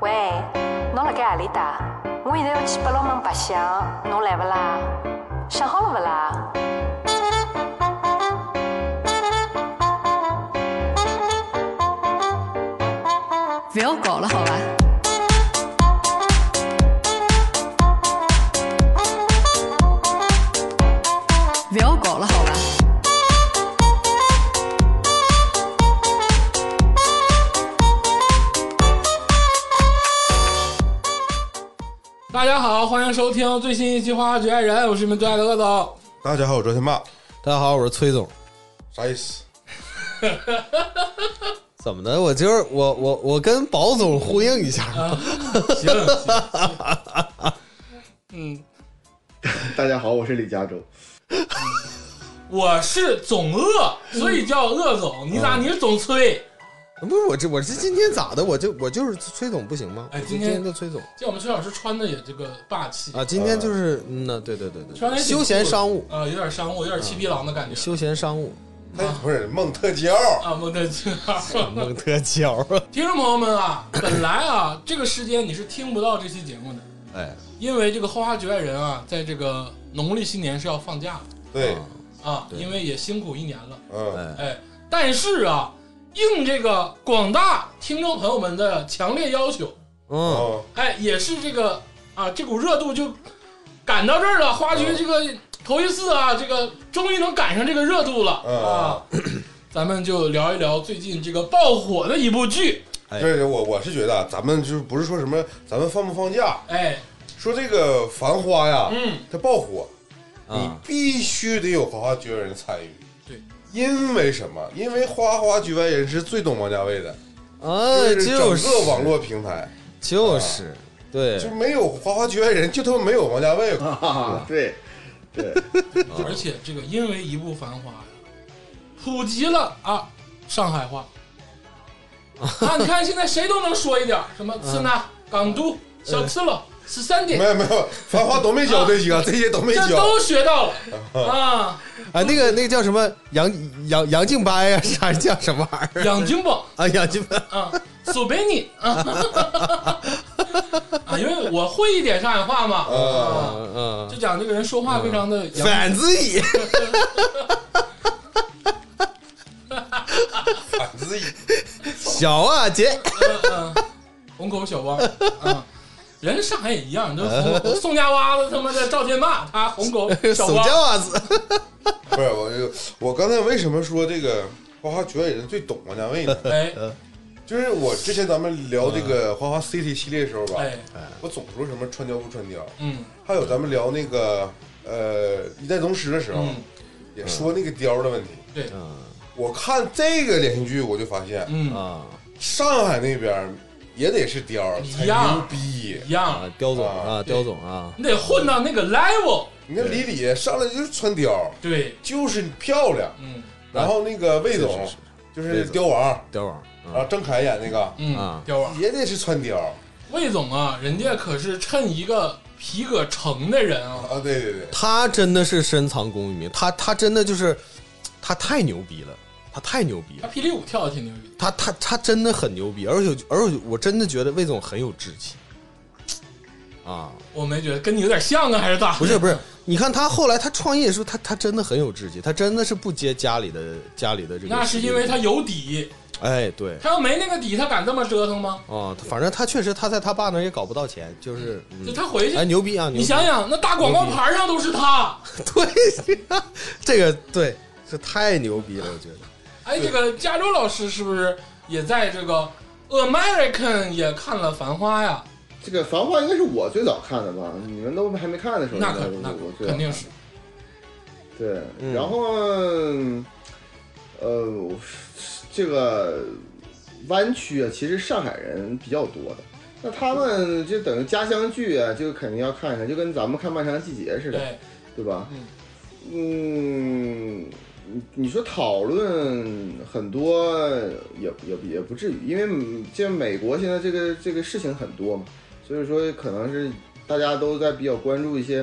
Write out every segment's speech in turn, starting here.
喂，侬辣盖何里搭？我现在要去八龙门白相，侬来勿啦？想好了勿啦？不要搞了，好吧？家好，欢迎收听最新一期《花花局爱人》，我是你们最爱的鄂总。大家好，我是周天霸，大家好，我是崔总。啥意思？怎么的？我今儿我我我跟宝总呼应一下。行，行嗯，大家好，我是李嘉洲。我是总鄂，所以叫鄂总。你咋？你是总崔？不是我这我这今天咋的？我就我就是崔总不行吗？哎今天天就崔总见我们崔老师穿的也这个霸气啊，今天就是嗯呐，对对对对，穿的也挺休闲酷的商务，啊，有点商务，有点七匹狼的感觉休闲商务，他不是蒙特娇，啊。蒙特基尔，蒙特娇。听众朋友们啊，本来啊这个时间你是听不到这期节目的，哎，因为这个《花花局外人》啊，在这个农历新年是要放假对，啊啊，对因为也辛苦一年了。嗯，哎，哎，但是啊，应这个广大听众朋友们的强烈要求，嗯，哦，哎，也是这个啊，这股热度就赶到这儿了。花局这个头一次啊，这个终于能赶上这个热度了。嗯。啊。咱们就聊一聊最近这个爆火的一部剧，哎对我我是觉得啊咱们就是不是说什么咱们放不放假，哎，说这个《繁花》呀，嗯，它爆火，你啊，必须得有花花局外人参与。对，因为什么？因为花花局外人是最懂王家卫的，哎，是整就是个网络平台，就是对。就没有花花局外人，就他妈没有王家卫。啊，对对，而且这个因为一部《繁花》呀，普及了啊上海话。啊，你看现在谁都能说一点什么刺呐、港都、小刺喽、十三点。没，有没有，繁花都没教这些，这些都没教。都学到了。啊。啊，那个那个叫什么？杨杨杨静掰呀，啥叫什么玩意儿？杨金宝。啊？杨静掰啊，苏贝尼。啊，啊，因为我会一点上海话嘛，啊，嗯嗯就，讲这个人说话非常的洋反自己，反自己。小啊姐，嗯嗯，虹口小汪啊，人上海也一样，都红宋家洼子他妈的赵天霸，他红狗 小手汪，叫啊子，不是我就我刚才为什么说这个花花局外人最懂王家卫呢？哎。就是我之前咱们聊这个花花 City 系列的时候吧，哎，我总说什么穿貂不穿貂，嗯。还有咱们聊那个呃一代宗师的时候，嗯，也说那个貂的问题。对，嗯。我看这个连续剧，我就发现嗯，啊。上海那边也得是貂才一样牛逼。一样。啊，，刁总啊，啊刁总啊，你得混到那个 level，你看李李上来就是穿貂，对，就是漂亮。嗯。然后那个魏总是是就是貂王。貂王啊，郑恺演那个。嗯啊，刁王。也得是穿貂魏总啊，人家可是趁一个皮革城的人啊，啊，对对对，他真的是深藏功与名，他他真的就是他太牛逼了，他太牛逼了，他霹雳舞跳的挺牛逼，他他他真的很牛逼，而且而且我真的觉得魏总很有志气。啊，我没觉得跟你有点像啊，还是咋？不是不是，你看他后来他创业的时候，他他真的很有志气，他真的是不接家里的家里的这个，那是因为他有底，哎对。他要没那个底，他敢这么折腾吗？啊，反正他确实他在他爸那儿也搞不到钱，就是就嗯，他回去哎，牛逼啊，牛逼。你想想，那大广告牌上都是他。对，这个对，这太牛逼了，我觉得。哎，这个加州老师是不是也在这个 American 也看了《繁花》呀？这个《繁花》应该是我最早看的吧？你们都还没看的时候，那可应该那我最肯定是。对。嗯然后，呃，这个湾区啊，其实上海人比较多的。那他们就等于家乡剧啊，就肯定要看一看，就跟咱们看《漫长季节》似的，对，对吧？嗯嗯，你你说讨论很多也也也不至于，因为这美国现在这个这个事情很多嘛，所以说可能是大家都在比较关注一些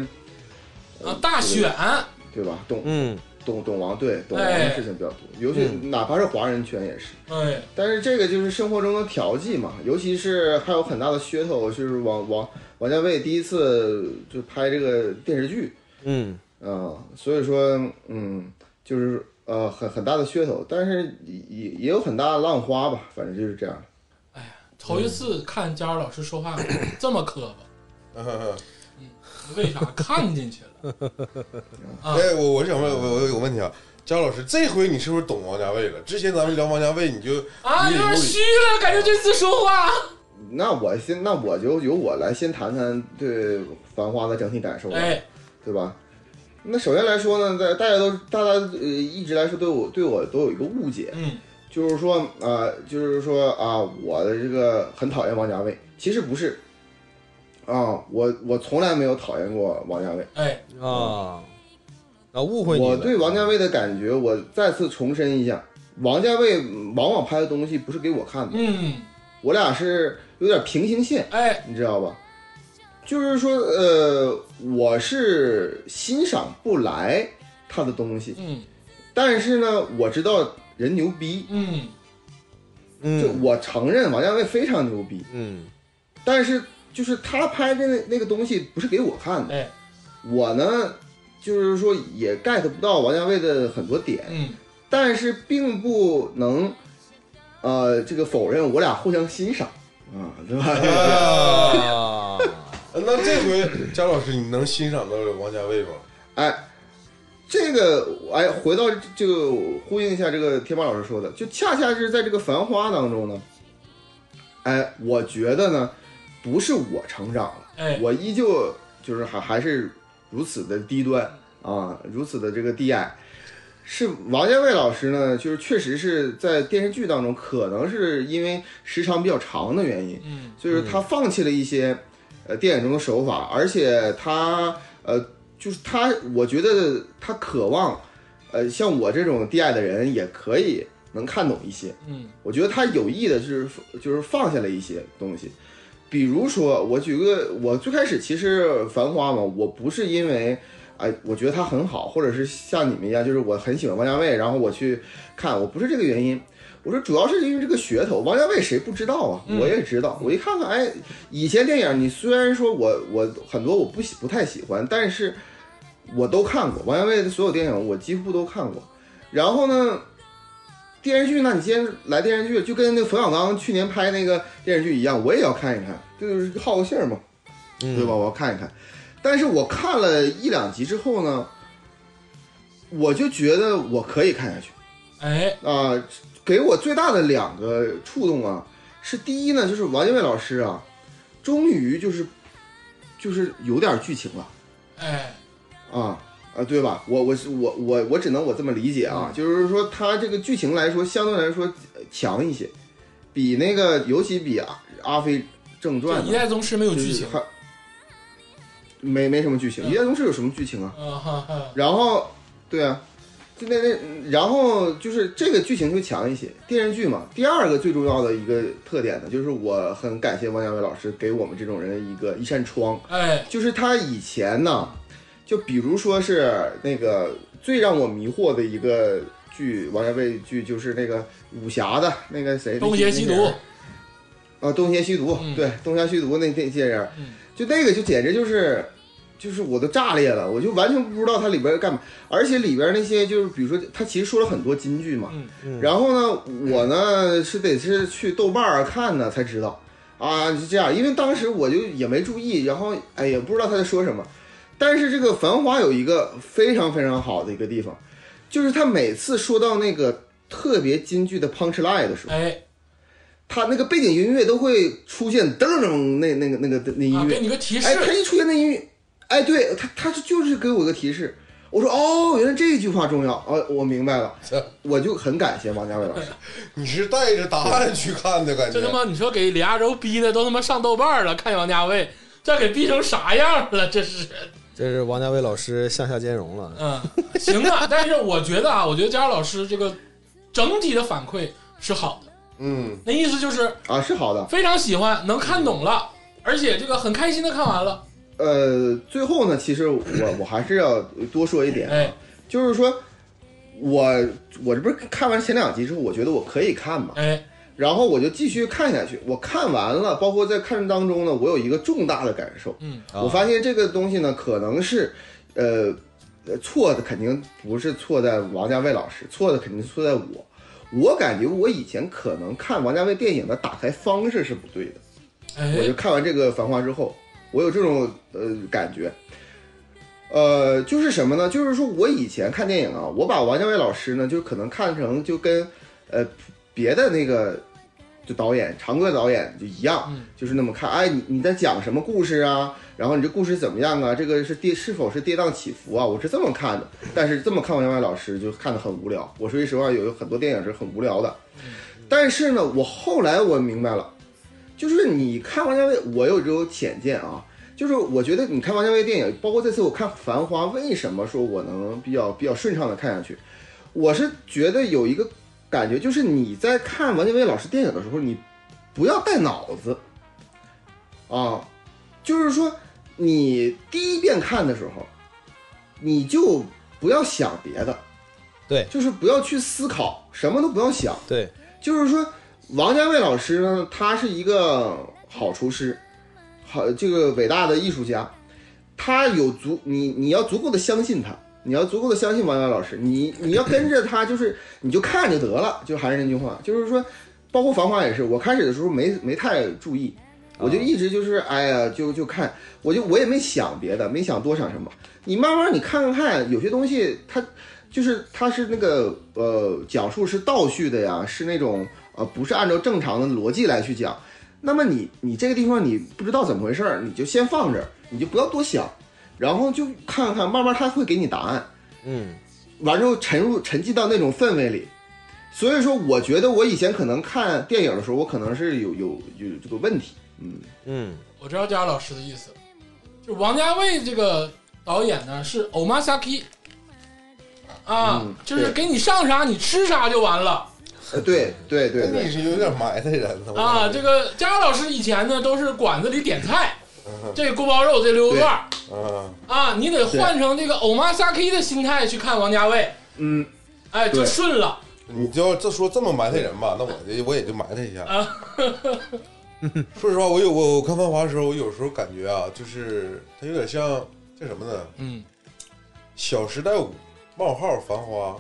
啊，大选，对吧？懂嗯，懂懂王对懂王的事情比较多，尤其哪怕是华人圈也是。哎，但是这个就是生活中的调剂嘛，尤其是还有很大的噱头，就是王王王家卫第一次就拍这个电视剧，嗯，啊、所以说，嗯，就是呃很很大的噱头，但是也也也有很大的浪花吧，反正就是这样。哎呀头一次看佳儿老师说话 这么磕巴，嗯为啥看进去了？啊哎，我我想问，我我有个问题啊，佳老师，这回你是不是懂王家卫了？之前咱们聊王家卫，你就啊，有点虚了，感觉这次说话。那我先，那我就由我来先谈谈对《繁花》的整体感受吧，哎，对吧？那首先来说呢，在大家都大家呃一直来说对我对我都有一个误解，嗯，就是说啊、就是说啊、我的这个很讨厌王家卫，其实不是啊、我我从来没有讨厌过王家卫。哎，啊，啊，误会你。我对王家卫的感觉，我再次重申一下，王家卫往往拍的东西不是给我看的，嗯，我俩是有点平行线，哎，你知道吧？就是说，呃，我是欣赏不来他的东西，嗯。但是呢，我知道人牛逼，嗯，就嗯我承认王家卫非常牛逼，嗯。但是就是他拍的那那个东西不是给我看的，哎，我呢，就是说也 get 不到王家卫的很多点，嗯，但是并不能，呃，这个否认我俩互相欣赏。啊，对吧？啊，那这回张老师，你能欣赏到王家卫吗？哎，这个哎，回到这个呼应一下这个天霸老师说的，就恰恰是在这个《繁花》当中呢，哎，我觉得呢，不是我成长了，哎，我依旧就是还还是如此的低端啊，如此的这个低矮。是王家卫老师呢，就是确实是在电视剧当中，可能是因为时长比较长的原因，嗯所以说他放弃了一些呃电影中的手法，而且他呃就是他，我觉得他渴望呃像我这种低矮的人也可以能看懂一些。嗯我觉得他有意的就是就是放下了一些东西，比如说我举个我最开始其实《繁花》嘛，我不是因为。哎，我觉得他很好，或者是像你们一样，就是我很喜欢王家卫，然后我去看，我不是这个原因。我说主要是因为这个噱头，王家卫谁不知道啊？嗯我也知道。我一看看，哎，以前电影你虽然说我我很多我不喜不太喜欢，但是我都看过王家卫的所有电影，我几乎都看过。然后呢，电视剧呢，你既然来电视剧，就跟那冯小刚去年拍那个电视剧一样，我也要看一看，这就是好个信儿嘛，对吧？我要看一看。但是我看了一两集之后呢，我就觉得我可以看下去哎，啊、给我最大的两个触动啊，是第一呢，就是王家卫老师啊，终于就是就是有点剧情了。哎，啊啊，对吧？我我是我我我只能我这么理解啊，就是说他这个剧情来说，相对来说呃强一些，比那个尤其比阿《阿飞正传这》一代宗师没有就是剧情，还没没什么剧情，《一代宗师》有什么剧情啊？然后对啊，就那那然后就是这个剧情就强一些，电视剧嘛。第二个最重要的一个特点呢，就是我很感谢王家卫老师给我们这种人一个一扇窗。哎，就是他以前呢，就比如说是那个最让我迷惑的一个剧，王家卫剧就是那个武侠的那个谁，东邪西毒啊，东邪西毒，嗯对，东邪西毒那那些人，嗯就那个就简直就是。就是我都炸裂了，我就完全不知道它里边干嘛，而且里边那些就是比如说他其实说了很多金句嘛，嗯然后呢，我呢是得是去豆瓣儿看呢才知道。啊，是这样，因为当时我就也没注意，然后哎也不知道他在说什么。但是这个《繁花》有一个非常非常好的一个地方，就是他每次说到那个特别金句的 punch line 的时候，哎，他那个背景音乐都会出现噔噔那那个那个那音啊，乐给，你个提示哎，，他一出现那音乐，哎，对他他就是给我个提示，我说哦，原来这句话重要，哦，我明白了，我就很感谢王家卫老师。你是带着答案去看的感觉这？他妈你说给李亚洲逼的都他妈上豆瓣了，看王家卫，这给逼成啥样了？这是，这是王家卫老师向下兼容了。嗯，行啊，但是我觉得啊，我觉得佳儿老师这个整体的反馈是好的，嗯，那意思就是啊，是好的。非常喜欢，能看懂了，而且这个很开心的看完了，呃，最后呢，其实我我还是要多说一点啊，哎，就是说，我我这不是看完前两集之后，我觉得我可以看嘛，哎，然后我就继续看下去。我看完了，包括在看当中呢，我有一个重大的感受，嗯，我发现这个东西呢，可能是，呃，呃错的肯定不是错在王家卫老师，错的肯定错在我。我感觉我以前可能看王家卫电影的打开方式是不对的。我就哎，看完这个《繁花》之后，我有这种呃感觉，呃，就是什么呢？就是说我以前看电影啊，我把王家卫老师呢，就可能看成就跟呃别的那个就导演常贵导演就一样，嗯就是那么看。哎，你你在讲什么故事啊？然后你这故事怎么样啊？这个是跌是否是跌宕起伏啊？我是这么看的。但是这么看王家卫老师就看得很无聊。我说句实话，有很多电影是很无聊的。但是呢，我后来我明白了。就是你看王家卫，我有这种浅见啊，就是我觉得你看王家卫电影，包括这次我看《繁花》，为什么说我能比较比较顺畅的看下去？我是觉得有一个感觉，就是你在看王家卫老师电影的时候，你不要带脑子。啊，就是说你第一遍看的时候，你就不要想别的，对。就是不要去思考，什么都不要想，对，就是说，王家卫老师呢，他是一个好厨师，好这个伟大的艺术家，他有足你你要足够的相信他，你要足够的相信王家卫老师，你你要跟着他，就是你就看就得了，就还是那句话，就是说，包括《繁花》也是，我开始的时候没没太注意，我就一直就是哎呀，就就看，我就我也没想别的，没想多想什么，你慢慢你看看看，有些东西它。就是它是那个呃讲述是倒叙的呀，是那种呃不是按照正常的逻辑来去讲。那么你你这个地方你不知道怎么回事儿，你就先放这儿，你就不要多想，然后就看看，慢慢他会给你答案。嗯，完之后沉入沉浸到那种氛围里。所以说，我觉得我以前可能看电影的时候，我可能是有有有这个问题。嗯，嗯，我知道佳老师的意思，就王家卫这个导演呢是 omasaki 啊，嗯就是给你上啥你吃啥就完了呃，对对对对，你是有点埋汰人了啊。这个佳老师以前呢都是馆子里点菜，这锅包肉这溜肉段儿嗯，啊，你得换成这个 omasaki 的心态去看王家卫，嗯，哎，就顺了。你就要这说这么埋汰人吧，那我这我也就埋汰一下。啊 说实话，我有我我看《繁华》的时候，我有时候感觉啊，就是它有点像叫什么呢？嗯，《小时代五》冒号《繁花》。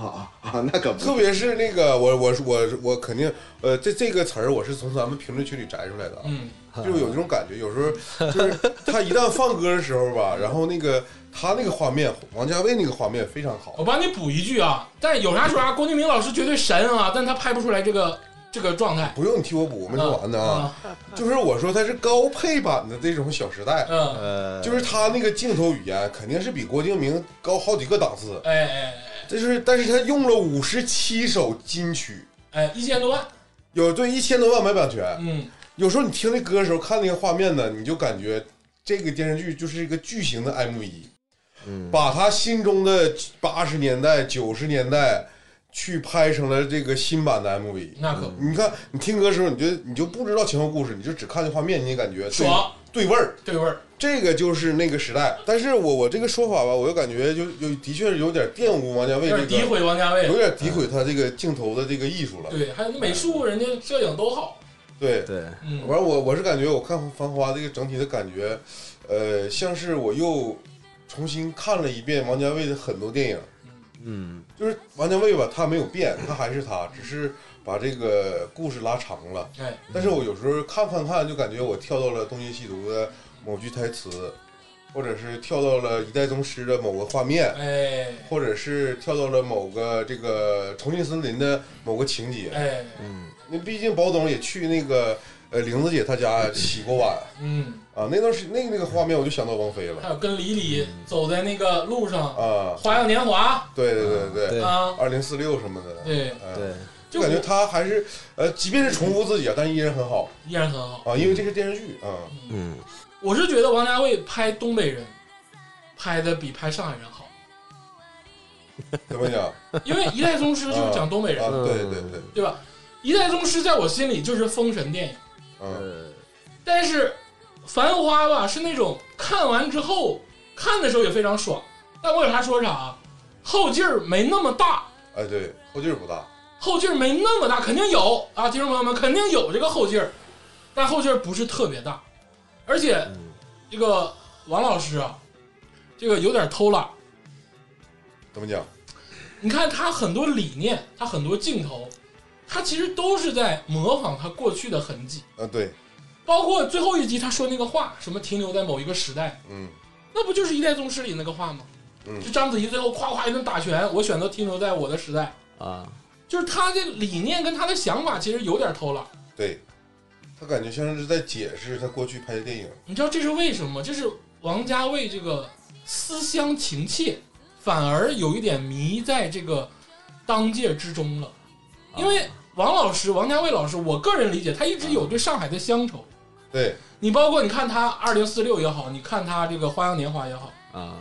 好啊，那可不。特别是那个，我我我我肯定，呃，这这个词儿我是从咱们评论区里摘出来的啊，嗯，就有这种感觉，有时候就是 他一旦放歌的时候吧，然后那个他那个画面，王家卫那个画面非常好。我，帮你补一句啊，但有啥说啥，郭敬明老师绝对神啊，但他拍不出来这个这个状态。不用你替我补，我没说完呢啊，就是我说他是高配版的这种《小时代》，就是他那个镜头语言肯定是比郭敬明高好几个档次，哎哎这是但是他用了五十七首金曲，哎哎，一千多万，有对一千多万买版权，嗯，有时候你听那歌的时候，看那个画面呢，你就感觉这个电视剧就是一个巨型的 MV，嗯。把他心中的八十年代、九十年代去拍成了这个新版的 MV。那可不。你看，你听歌的时候，你就你就不知道前后故事，你就只看这画面，你也感觉对爽对味儿。对味儿。这个就是那个时代。但是我我这个说法吧，我又感觉就有的确是有点玷污王家卫这个，有点诋毁王家卫有，点诋毁他这个镜头的这个艺术了。对，还有那美术，人家摄影都好，对，对，嗯，完，我我是感觉我看《繁花》这个整体的感觉，呃，像是我又重新看了一遍王家卫的很多电影。嗯就是王家卫吧，他没有变，他还是他，只是把这个故事拉长了。哎，但是我有时候看看看，就感觉我跳到了东邪西毒的某句台词，或者是跳到了一代宗师的某个画面，哎，或者是跳到了某个这个重庆森林的某个情节。哎，嗯那毕竟宝总也去那个呃玲子姐她家洗过碗嗯，啊，那段时那那个画面我就想到王菲了还有跟李李走在那个路上，啊，花样年华对对对对，啊，二零四六什么的，对，嗯对，就就感觉他还是呃，即便是重复自己啊，但依然很好依然很好。啊，因为这是电视剧啊。嗯我是觉得王家卫拍东北人拍的比拍上海人好，怎么讲因为《一代宗师》就是讲东北人，啊？对对对，对吧？《一代宗师》在我心里就是封神电影，嗯呃，但是《繁花》吧是那种看完之后看的时候也非常爽，但我有啥说啥啊。后劲儿没那么大，哎，对，后劲儿不大，后劲儿没那么大，肯定有啊，听众朋友们肯定有这个后劲儿，但后劲儿不是特别大，而且这个王老师啊，这个有点偷懒。怎么讲？你看他很多理念，他很多镜头，他其实都是在模仿他过去的痕迹，啊，对，包括最后一集他说那个话，什么停留在某一个时代，嗯那不就是一代宗师里那个话吗？嗯就章子怡最后夸夸一顿打拳，我选择停留在我的时代，啊，就是他的理念跟他的想法其实有点偷懒。对，他感觉像是在解释他过去拍的电影。你知道这是为什么吗？这是王家卫这个思乡情切，反而有一点迷在这个当界之中了。因为王老师，王家卫老师，我个人理解，他一直有对上海的乡愁。对，你包括你看他二零四六也好，你看他这个花样年华也好，啊，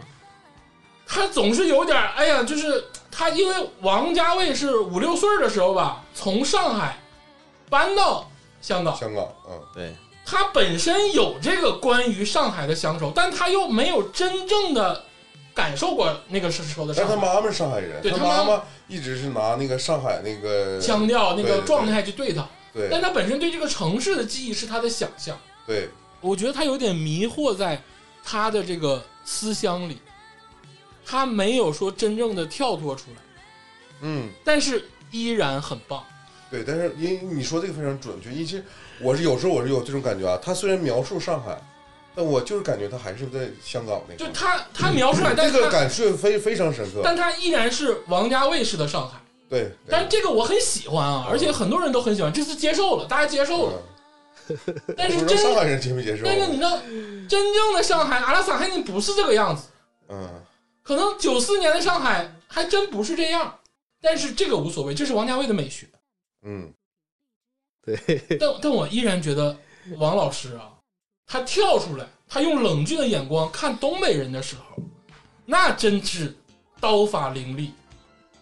他总是有点儿哎呀，就是他因为王家卫是五六岁的时候吧，从上海搬到香港，香港，嗯，对，他本身有这个关于上海的乡愁，但他又没有真正的感受过那个时候的上海。但他妈妈是上海人，他对他妈妈妈一直是拿那个上海那个腔调、那个状态去对他，但对他本身对这个城市的记忆是他的想象。对，我觉得他有点迷惑在他的这个思乡里，他没有说真正的跳脱出来，嗯，但是依然很棒。对，但是因为你说这个非常准确，因为其实我是有时候我是有这种感觉啊，他虽然描述上海，但我就是感觉他还是在香港那个，就他他描述出来，但这个是他感受非非常深刻。但他依然是王家卫式的上海。对，对但这个我很喜欢啊，而且很多人都很喜欢，这次接受了，大家接受了。但是上海人接没接受？但是你知道，真正的上海阿拉萨海尼不是这个样子，嗯，可能九四年的上海还真不是这样。但是这个无所谓，这是王家卫的美学。嗯，对，但但我依然觉得王老师啊，他跳出来，他用冷峻的眼光看东北人的时候，那真是刀法凌厉，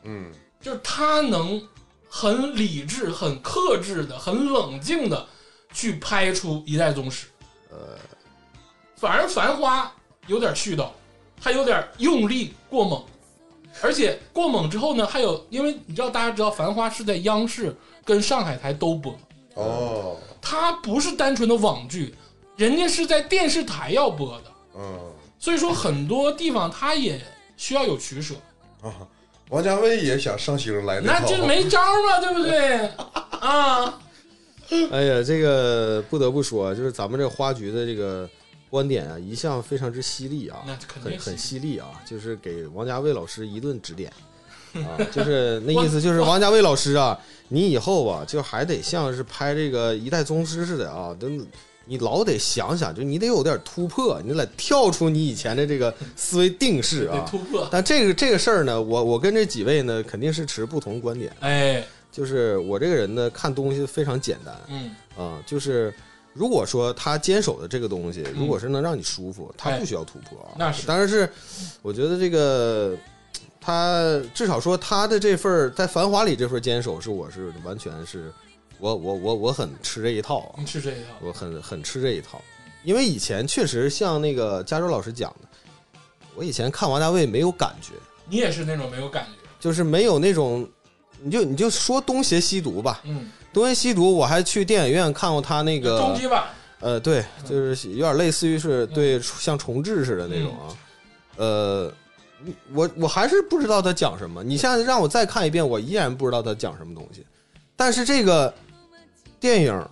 嗯，就是他能很理智、很克制的、很冷静的去拍出一代宗师。呃，反而《繁花》有点絮叨，他有点用力过猛，而且过猛之后呢，还有因为你知道，大家知道《繁花》是在央视跟上海台都播，哦，它不是单纯的网剧，人家是在电视台要播的，嗯。所以说很多地方他也需要有取舍，啊，王家卫也想上星来那套这没招嘛，对不对？啊，哎呀，这个不得不说，就是咱们这花局的这个观点啊，一向非常之犀利啊，那肯定很很犀犀利啊，就是给王家卫老师一顿指点 啊，就是那意思，就是王家卫老师啊，你以后啊，就还得像是拍这个一代宗师似的啊，都你老得想想，就你得有点突破，你得跳出你以前的这个思维定式啊。突破。但这个这个事儿呢，我我跟这几位呢肯定是持不同观点，哎，就是我这个人呢看东西非常简单，嗯，啊，就是如果说他坚守的这个东西，如果是能让你舒服，他哎不需要突破啊。那是。但是我觉得这个他至少说他的这份在《繁华》里这份坚守，是我是完全是我我我我很吃这一套啊，你吃这一套，我很很吃这一套，因为以前确实像那个加州老师讲的，我以前看王家卫没有感觉，你也是那种没有感觉，就是没有那种，你就你就说东邪西毒吧，嗯，东邪西毒，我还去电影院看过他那个终极版，呃，对，就是有点类似于是对像重置似的那种啊。呃，我我还是不知道他讲什么。你现在让我再看一遍，我依然不知道他讲什么东西。但是这个电影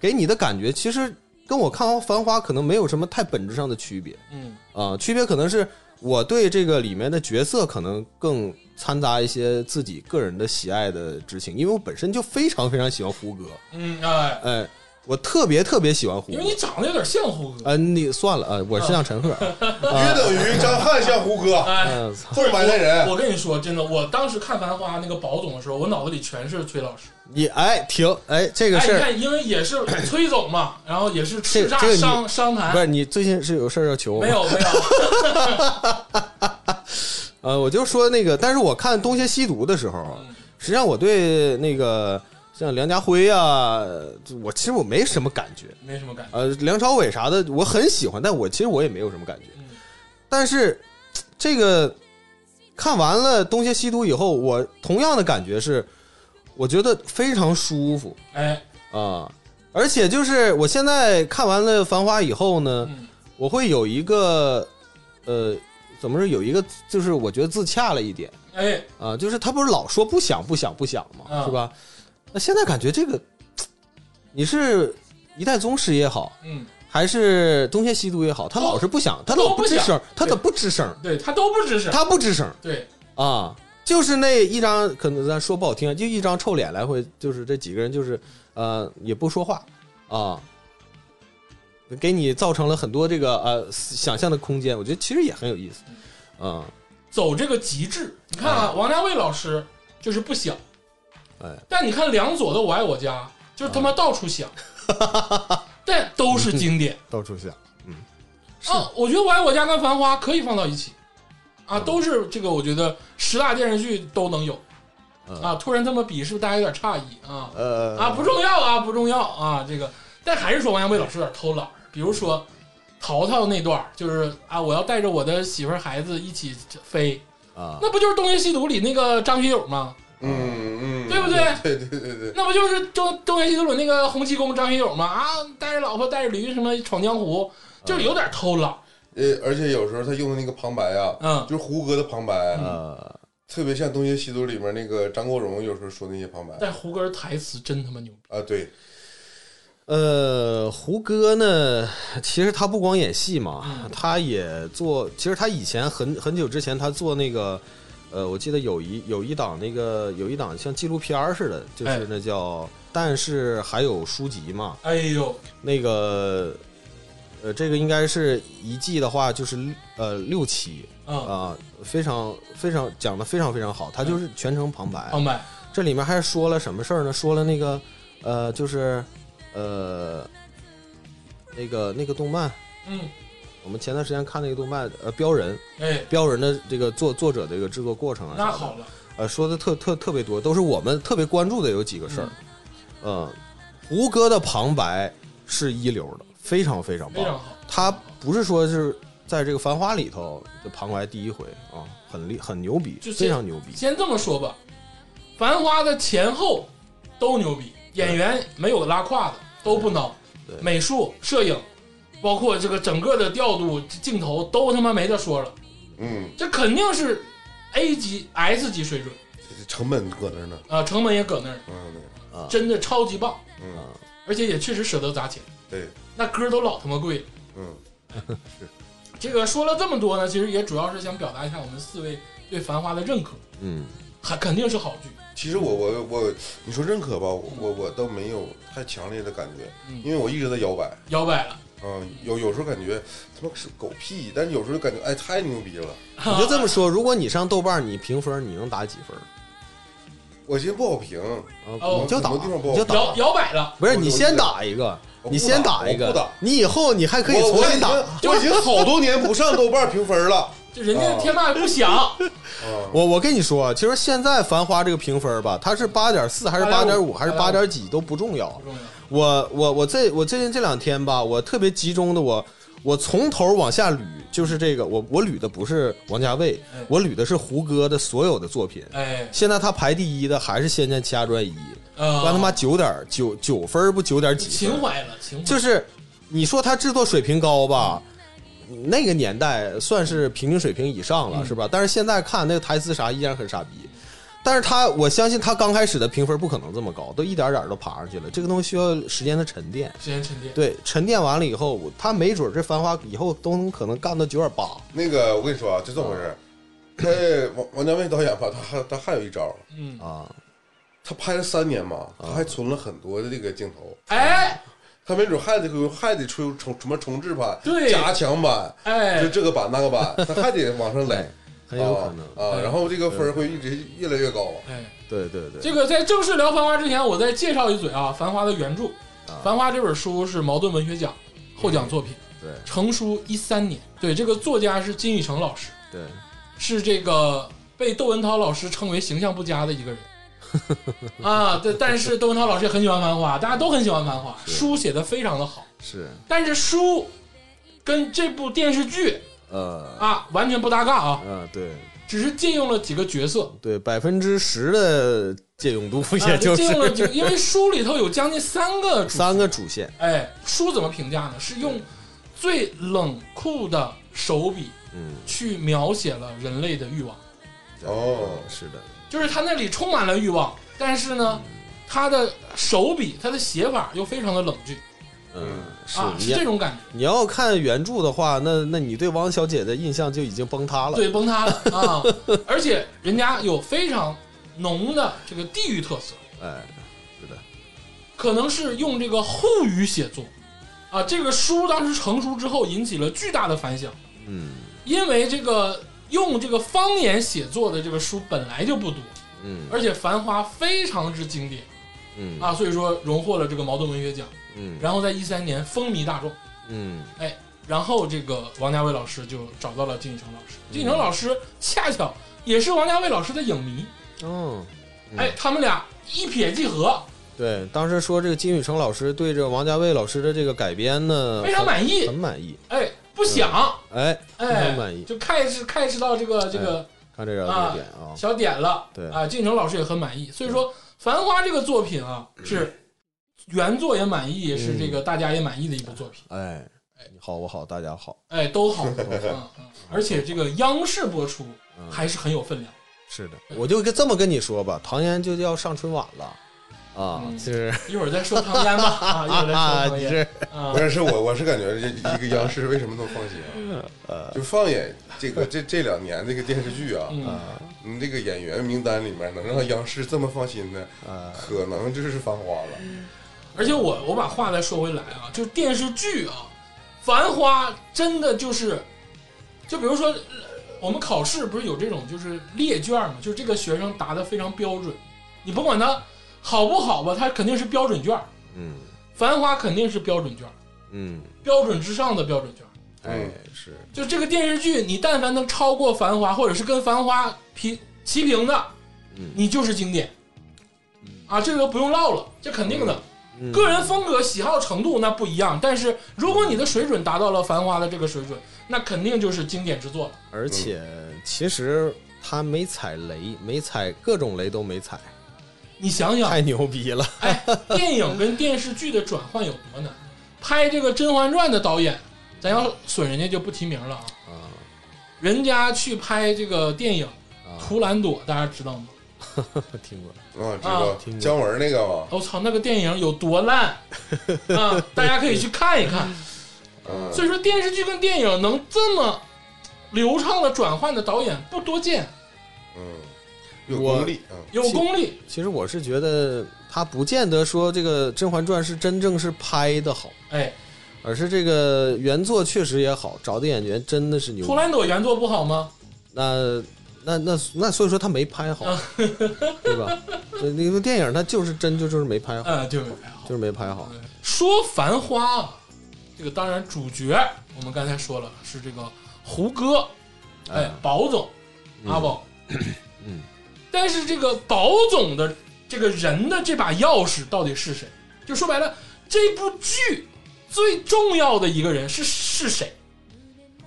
给你的感觉，其实跟我看完《繁花》可能没有什么太本质上的区别。嗯，啊、区别可能是我对这个里面的角色可能更掺杂一些自己个人的喜爱的之情，因为我本身就非常非常喜欢胡歌，嗯，哎，哎，我特别特别喜欢胡歌。因为。你长得有点像胡歌，呃，你算了，呃，我是像陈赫，约等于张翰像胡歌，哎，嗯，操后埋汰人。我跟你说，真的，我当时看《繁花》那个宝总的时候，我脑子里全是崔老师。你哎停，哎，这个哎，事儿。你看，因为也是崔总嘛，然后也是叱咤这个商商坛。不，是你最近是有事儿要求我没？有没有，呃，我就说那个，但是我看《东邪西毒》的时候实际上我对那个像梁家辉啊，呃我其实我没什么感觉。没什么感觉。呃，梁朝伟啥的我很喜欢，但我其实我也没有什么感觉。嗯但是这个看完了《东邪西毒》以后，我同样的感觉是，我觉得非常舒服哎，啊。而且就是我现在看完了《繁花》以后呢，嗯我会有一个呃，怎么说？有一个就是我觉得自洽了一点哎，啊，就是他不是老说不想不想不想嘛，啊是吧？那现在感觉这个，你是一代宗师也好，嗯，还是东邪西毒也好，他老是不想，他老不吱声，他对咋不吱声？对他都不吱声，他不吱声对，啊，就是那一张，可能咱说不好听，就一张臭脸来回，就是这几个人就是呃也不说话啊，给你造成了很多这个呃想象的空间，我觉得其实也很有意思啊，走这个极致。你看啊，王家卫老师就是不想，哎，但你看梁左的《我爱我家》，就是他妈到处想，但都是经典 到处想，啊。我觉得《我爱我家》跟《繁花》可以放到一起啊，都是这个，我觉得十大电视剧都能有嗯啊。突然这么比，是不是大家有点诧异啊？呃啊，不重要啊，不重要啊，这个，但还是说王家卫老师有点偷懒，比如说淘淘那段，就是啊，我要带着我的媳妇儿孩子一起飞，啊，那不就是《东邪西毒》里那个张学友吗？嗯嗯，对不对对对对对，那不就是《东东邪西毒》里那个洪七公张学友吗？啊，带着老婆带着驴什么闯江湖，就是有点偷懒。呃，而且有时候他用的那个旁白啊，嗯就是胡歌的旁白，呃特别像《东邪西毒》里面那个张国荣有时候说那些旁白但胡歌台词真他妈牛逼。啊，对，呃，胡歌呢，其实他不光演戏嘛，嗯他也做。其实他以前很很久之前，他做那个，呃，我记得有一有一档那个有一档像纪录片儿似的，就哎是那叫，但是还有书籍嘛，哎呦，那个，呃，这个应该是一季的话就是呃六期啊，啊、非常非常讲的非常非常好，他就是全程旁白。旁白，这里面还说了什么事儿呢？说了那个，呃，就是，呃，那个那个动漫，嗯，我们前段时间看那个动漫，呃，标人，哎，标人的这个作作者的这个制作过程啊，那好了，呃，说的特特特别多，都是我们特别关注的有几个事儿。嗯，胡歌的旁白是一流的，非常非常棒。非常好。他不是说是在这个《繁花》里头的旁白第一回啊，很厉很牛逼，就非常牛逼。先这么说吧，《繁花》的前后都牛逼，演员没有拉胯的都不孬对，美术、摄影，包括这个整个的调度、镜头都他妈没得说了，嗯，这肯定是 A 级、S 级水准。这成本搁那儿呢，啊，成本也搁那儿，嗯真的超级棒，嗯。而且也确实舍得砸钱，对，那歌都老他妈贵了。嗯。这个说了这么多呢，其实也主要是想表达一下我们四位对《繁花》的认可，嗯。还肯定是好剧。其实我我我，你说认可吧，我我我倒没有太强烈的感觉，嗯。因为我一直在摇摆，摇摆了，嗯，有有时候感觉他妈是狗屁，但是有时候感觉哎太牛逼了，你就这么说，如果你上豆瓣，你评分你能打几分？我寻思不好评，啊哦你就打，很多地方不好你就打摇，摇摆了，不是我你先打一个，我不你先打一个我不打，你以后你还可以重新打。经我已经好多年不上豆瓣评分了，就人家天霸也不想，啊，我我跟你说，其实现在《繁花》这个评分吧，它是八点四还是八点五还是八点几都不重要不。重要。我我我这我最近这两天吧，我特别集中的我我从头往下捋，就是这个我我捋的不是王家卫哎，我捋的是胡歌的所有的作品。哎，现在他排第一的还是《仙剑奇侠传一》，呃，让他妈九点九九分不九点几？情怀了，情怀就是你说他制作水平高吧，那个年代算是平均水平以上了，嗯是吧？但是现在看那个台词啥依然很傻逼。但是他，我相信他刚开始的评分不可能这么高，都一点点都爬上去了。这个东西需要时间的沉淀，时间沉淀。对，沉淀完了以后，他没准这繁花以后都能可能干到九点八。那个我跟你说啊，就这么回事儿。他王王家卫导演吧，他还他还有一招，嗯，啊，他拍了三年嘛，他还存了很多的这个镜头，哎。他没准还得还得出重什么重制版、对。加强版，哎。就，这个版那个版，他还得往上垒，很有可能。啊，哎然后这个分儿会一直越来越高。哎，对对对，这个在正式聊《繁花》之前，我再介绍一嘴啊，《繁花》的原著，《繁花》这本书是茅盾文学奖获奖作品，对。成书一三年。对，这个作家是金宇澄老师，对，是这个被窦文涛老师称为形象不佳的一个人。啊，对，但是窦文涛老师也很喜欢《繁花》，大家都很喜欢《繁花》，书写的非常的好，是。但是书跟这部电视剧呃啊完全不搭嘎啊。嗯对，只是借用了几个角色，对，百分之十的借用度，啊也就借用了几是个，因为书里头有将近三个主三个主线。哎，书怎么评价呢？是用最冷酷的手笔嗯，去描写了人类的欲望，哦，是的，就是他那里充满了欲望，但是呢，他的手笔、他的写法又非常的冷峻嗯，是啊，是这种感觉，你要看原著的话，那那你对汪小姐的印象就已经崩塌了。对，崩塌了 啊！而且人家有非常浓的这个地域特色，哎，是的，可能是用这个沪语写作啊。这个书当时成书之后引起了巨大的反响，嗯因为这个用这个方言写作的这个书本来就不多，嗯而且《繁花》非常之经典嗯啊，所以说荣获了这个茅盾文学奖，嗯。然后在一三年风靡大众。嗯。哎然后这个王家卫老师就找到了金宇澄老师，金宇澄老师恰巧也是王家卫老师的影迷，哦，嗯。哎，他们俩一撇即合，对，当时说这个金宇澄老师对这王家卫老师的这个改编呢，非常满意。很满意，哎，不想，哎，非哎常满意，就 catch catch 到这个这个看这个这啊个点啊，小点了，对。啊，金宇澄老师也很满意，所以说《繁花》这个作品啊，是原作也满意，是这个大家也满意的一部作品，哎，你好我好大家好，哎，都好，嗯嗯，而且这个央视播出嗯。还是很有分量，是的，我就跟这么跟你说吧，唐嫣就要上春晚了。啊，嗯就是一会儿再说唐嫣吧，啊，一会儿再啊，说唐嫣，你是啊不，是，是我我是感觉这一个央视为什么那么放心啊？就放眼这个这这两年这个电视剧啊，嗯，你这个演员名单里面能让央视这么放心的，啊，可能就是《繁花》了。而且我我把话再说回来啊，就是电视剧啊，《繁花》真的就是，就比如说呃我们考试不是有这种就是列卷嘛，就是这个学生答的非常标准，你甭管他好不好吧，他肯定是标准卷，《嗯。繁花》肯定是标准卷，嗯，标准之上的标准卷。哎是，就这个电视剧，你但凡能超过《繁花》，或者是跟《繁花》平齐平的，嗯。你就是经典。啊，这个不用唠了，这肯定的。嗯个人风格、喜好程度那不一样，但是如果你的水准达到了《繁花》的这个水准，那肯定就是经典之作了。而且其实他没踩雷，没踩各种雷都没踩，你想想，太牛逼了。哎，电影跟电视剧的转换有多难？拍这个《甄嬛传》的导演，咱要损人家就不提名了啊。啊人家去拍这个电影啊《图兰朵》，大家知道吗？听过，啊，知道听过姜文那个吗？我、操，那个电影有多烂啊！大家可以去看一看。嗯，所以说，电视剧跟电影能这么流畅的转换的导演不多见，嗯，有功力啊。有功力。其实我是觉得他不见得说这个《甄嬛传》是真正是拍的好，哎，而是这个原作确实也好，找的演员真的是牛图。兰朵原作不好吗？那那那那，所以说他没拍好，对吧？这那个电影他就是真就就是没拍好，啊，就没拍好。就是没拍好。说《繁花》啊，这个当然主角我们刚才说了是这个胡歌，哎，宝总阿宝，嗯，但是这个宝总的这个人的这把钥匙到底是谁？就说白了，这部剧最重要的一个人是是谁？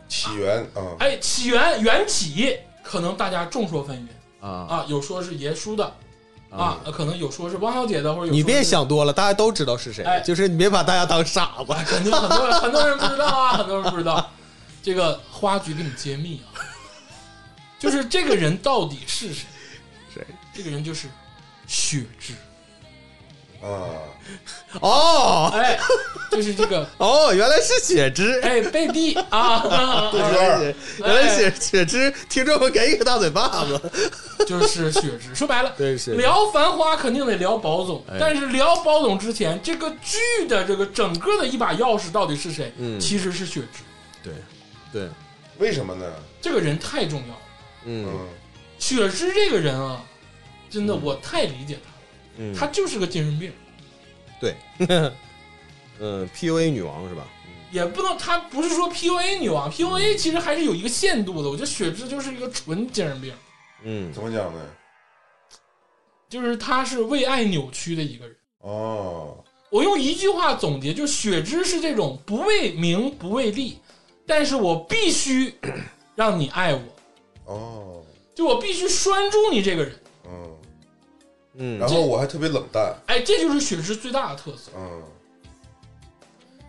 起源啊，哎，起源缘起，可能大家众说纷纭啊，啊，有说是爷叔的啊，可能有说是汪小姐的，或者有你别想多了，大家都知道是谁哎，就是你别把大家当傻子。肯定很多人很多人不知道啊，很多人不知道。这个花局给你揭秘啊，就是这个人到底是谁？谁？这个人就是雪芝。啊，哦。哎，就是这个。哦，原来是雪芝，哎贝蒂。啊，杜鹃原来儿是原来雪雪芝，听众们给一个大嘴巴子。就是雪芝。说白了，对，是聊《繁花》肯定得聊宝总，哎。但是聊宝总之前，这个剧的这个整个的一把钥匙到底是谁？嗯。其实是雪芝。对对，为什么呢？这个人太重要了。嗯。嗯，雪芝这个人啊，真的我太理解他。了，嗯，他就是个精神病。对，嗯，PUA 女王是吧？也不能，他不是说 PUA 女王，PUA 其实还是有一个限度的。我觉得雪芝就是一个纯精神病，嗯怎么讲呢？就是他是为爱扭曲的一个人。哦，我用一句话总结，就雪芝是这种不为名不为利，但是我必须让你爱我。哦，就我必须拴住你这个人。嗯，嗯然后我还特别冷淡，哎，这就是雪芝最大的特色。嗯。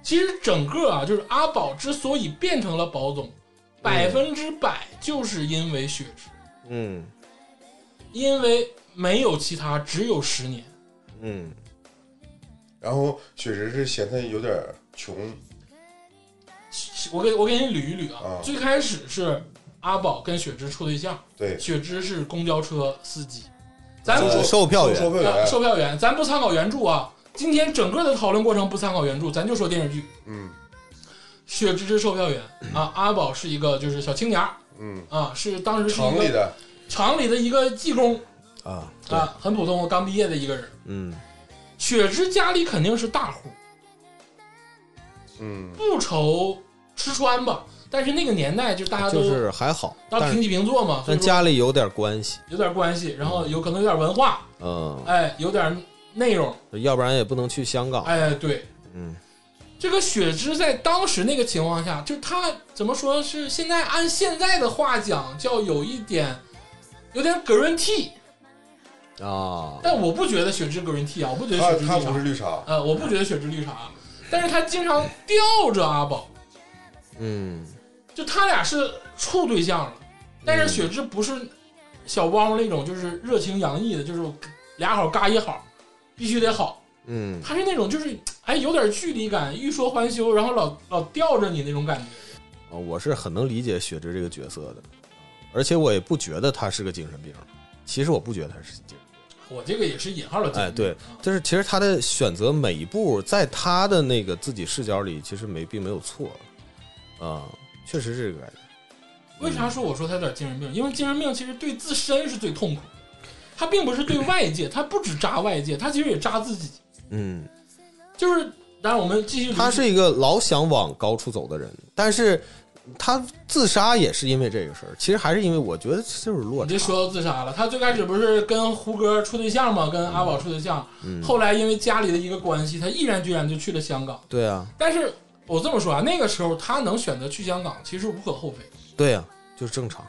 其实整个啊，就是阿宝之所以变成了宝总，百分之百就是因为雪芝，嗯。因为没有其他，只有十年。嗯。然后雪芝是嫌他有点穷，我给我给你捋一捋啊，啊。最开始是阿宝跟雪芝处对象，对，雪芝是公交车司机，咱不呃售票员呃售票员，售票员，咱不参考原著啊。今天整个的讨论过程不参考原著，咱就说电视剧。嗯雪芝是售票员啊，阿宝是一个就是小青年儿嗯，啊，是当时是一个厂里的，厂里的一个技工啊，对，啊，很普通，刚毕业的一个人。嗯雪芝家里肯定是大户，嗯不愁吃穿吧。但是那个年代就大家都就是还好，当平起平坐嘛，所但家里有点关系，有点关系，然后有可能有点文化，嗯，哎，有点内容，要不然也不能去香港，哎，对，嗯。这个雪芝在当时那个情况下，就是他怎么说是现在按现在的话讲，叫有一点有点 guarantee，啊，但我不觉得雪芝 guarantee 啊，我不觉得雪芝绿茶，他不是绿茶，呃，我不觉得雪芝绿茶，但是他经常吊着阿宝，嗯就他俩是处对象了，但是雪芝不是小汪那种，就是热情洋溢的，就是俩好嘎一好，必须得好。嗯。他是那种就是哎有点距离感，欲说还休，然后老老吊着你那种感觉。啊，我是很能理解雪芝这个角色的，而且我也不觉得他是个精神病，其实我不觉得他是精神病，我这个也是引号的，哎，对，就是其实他的选择每一步，在他的那个自己视角里，其实没并没有错，啊，确实是这个感觉，为啥说我说他有点精神病？因为精神病其实对自身是最痛苦的，他并不是对外界，他不止扎外界，他其实也扎自己。嗯，就是，当然我们继续，他是一个老想往高处走的人，但是他自杀也是因为这个事儿，其实还是因为我觉得就是落差，你这说到自杀了，他最开始不是跟胡歌处对象吗？跟阿宝处对象，嗯后来因为家里的一个关系，他毅然决然就去了香港。对啊，但是我这么说啊，那个时候他能选择去香港，其实无可厚非。对呀、就是正常，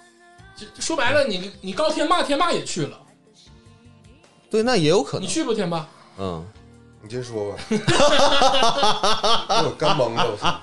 说白了，你你告天霸，天霸也去了，对，那也有可能你，去不天霸？嗯。你先说吧，我干懵了，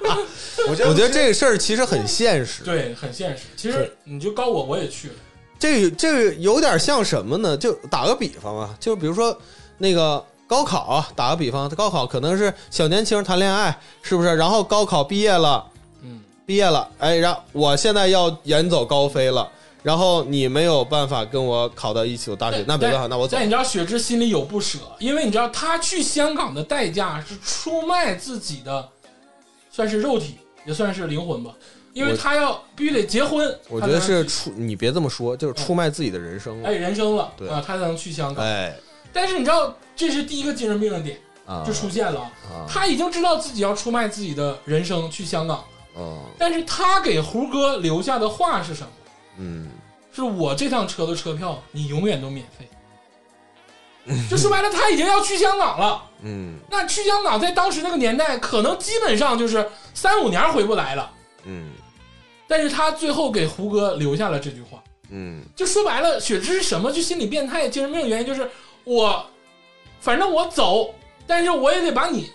我觉我觉得这个事儿其实很现实，对，很现实。其实你就告我，我也去了。这个这个有点像什么呢？就打个比方啊，就比如说那个高考啊，打个比方，高考可能是小年轻谈恋爱，是不是？然后高考毕业了，嗯，毕业了，哎，然后我现在要远走高飞了，然后你没有办法跟我考到一所大学，那没办法，那我走但。你知道雪芝心里有不舍，因为你知道他去香港的代价是出卖自己的，算是肉体，也算是灵魂吧，因为我他要必须得结婚，我觉得是出，你别这么说，就是出卖自己的人生了。哎人生了对啊，他才能去香港。哎但是你知道，这是第一个精神病的点啊，就出现了，啊他已经知道自己要出卖自己的人生去香港，哦但是他给胡歌留下的话是什么？嗯是我这趟车的车票，你永远都免费。就说白了，他已经要去香港了。嗯那去香港在当时那个年代，可能基本上就是三五年回不来了。嗯但是他最后给胡歌留下了这句话，嗯就说白了，雪芝是什么？就心理变态、精神病的原因就是我，反正我走，但是我也得把你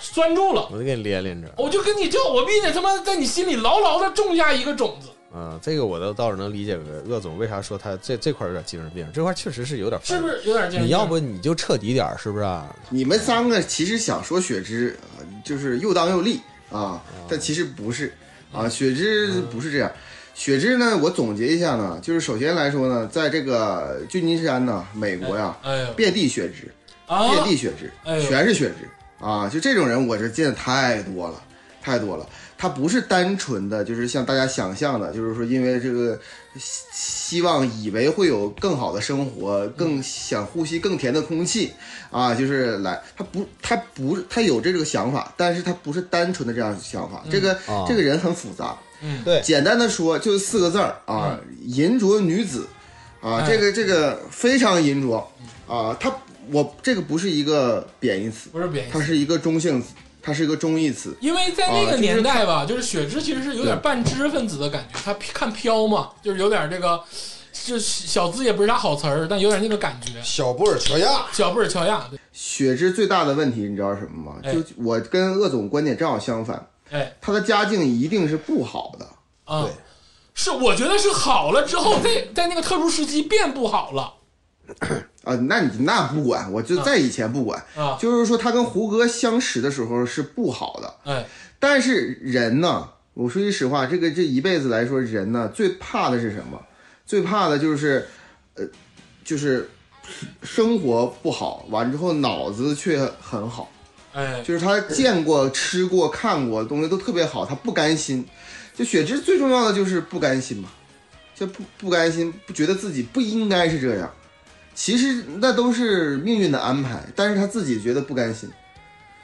拴住了，我得给你连连着。我就跟你就我必须得他妈在你心里牢牢的种下一个种子。啊，这个我倒倒是能理解个鄂总为啥说他这这块有点精神病，这块确实是有点是不是有点精神病？你要不你就彻底点儿，是不是啊？你们三个其实想说雪芝，呃就是又当又立啊，但其实不是啊，雪芝不是这样。雪芝呢，我总结一下呢，就是首先来说呢，在这个旧金山呢，美国呀，哎呦遍地雪芝，啊，遍地雪芝，哎全是雪芝啊！就这种人，我这见的太多了，太多了。他不是单纯的，就是像大家想象的，就是说因为这个希希望以为会有更好的生活，更想呼吸更甜的空气啊，就是来，他不，他不，他有这个想法，但是他不是单纯的这样想法。这个、啊这个人很复杂，嗯。对。简单的说就是四个字儿啊，银浊女子啊，哎这个这个非常银浊啊，他我这个不是一个贬义词，不是贬义词它是一个中性词，它是一个中义词。因为在那个年代吧，就是雪芝其实是有点半知识分子的感觉，他看飘嘛，就是有点这个这小资也不是啥好词儿，但有点那个感觉。小布尔乔亚，小布尔乔亚，对，雪芝最大的问题你知道是什么吗？哎。就我跟鄂总观点正好相反，哎。他的家境一定是不好的。啊。对，是我觉得是好了之后，在在那个特殊时期变不好了。啊，那你那不管，我就在以前不管，啊，就是说他跟胡歌相识的时候是不好的，哎，但是人呢，我说句实话，这个这一辈子来说，人呢最怕的是什么？最怕的就是，呃，就是生活不好，完之后脑子却很好，哎，就是他见过、吃过、看过的东西都特别好，他不甘心。就雪芝最重要的就是不甘心嘛，就不不甘心，不觉得自己不应该是这样。其实那都是命运的安排，但是他自己觉得不甘心。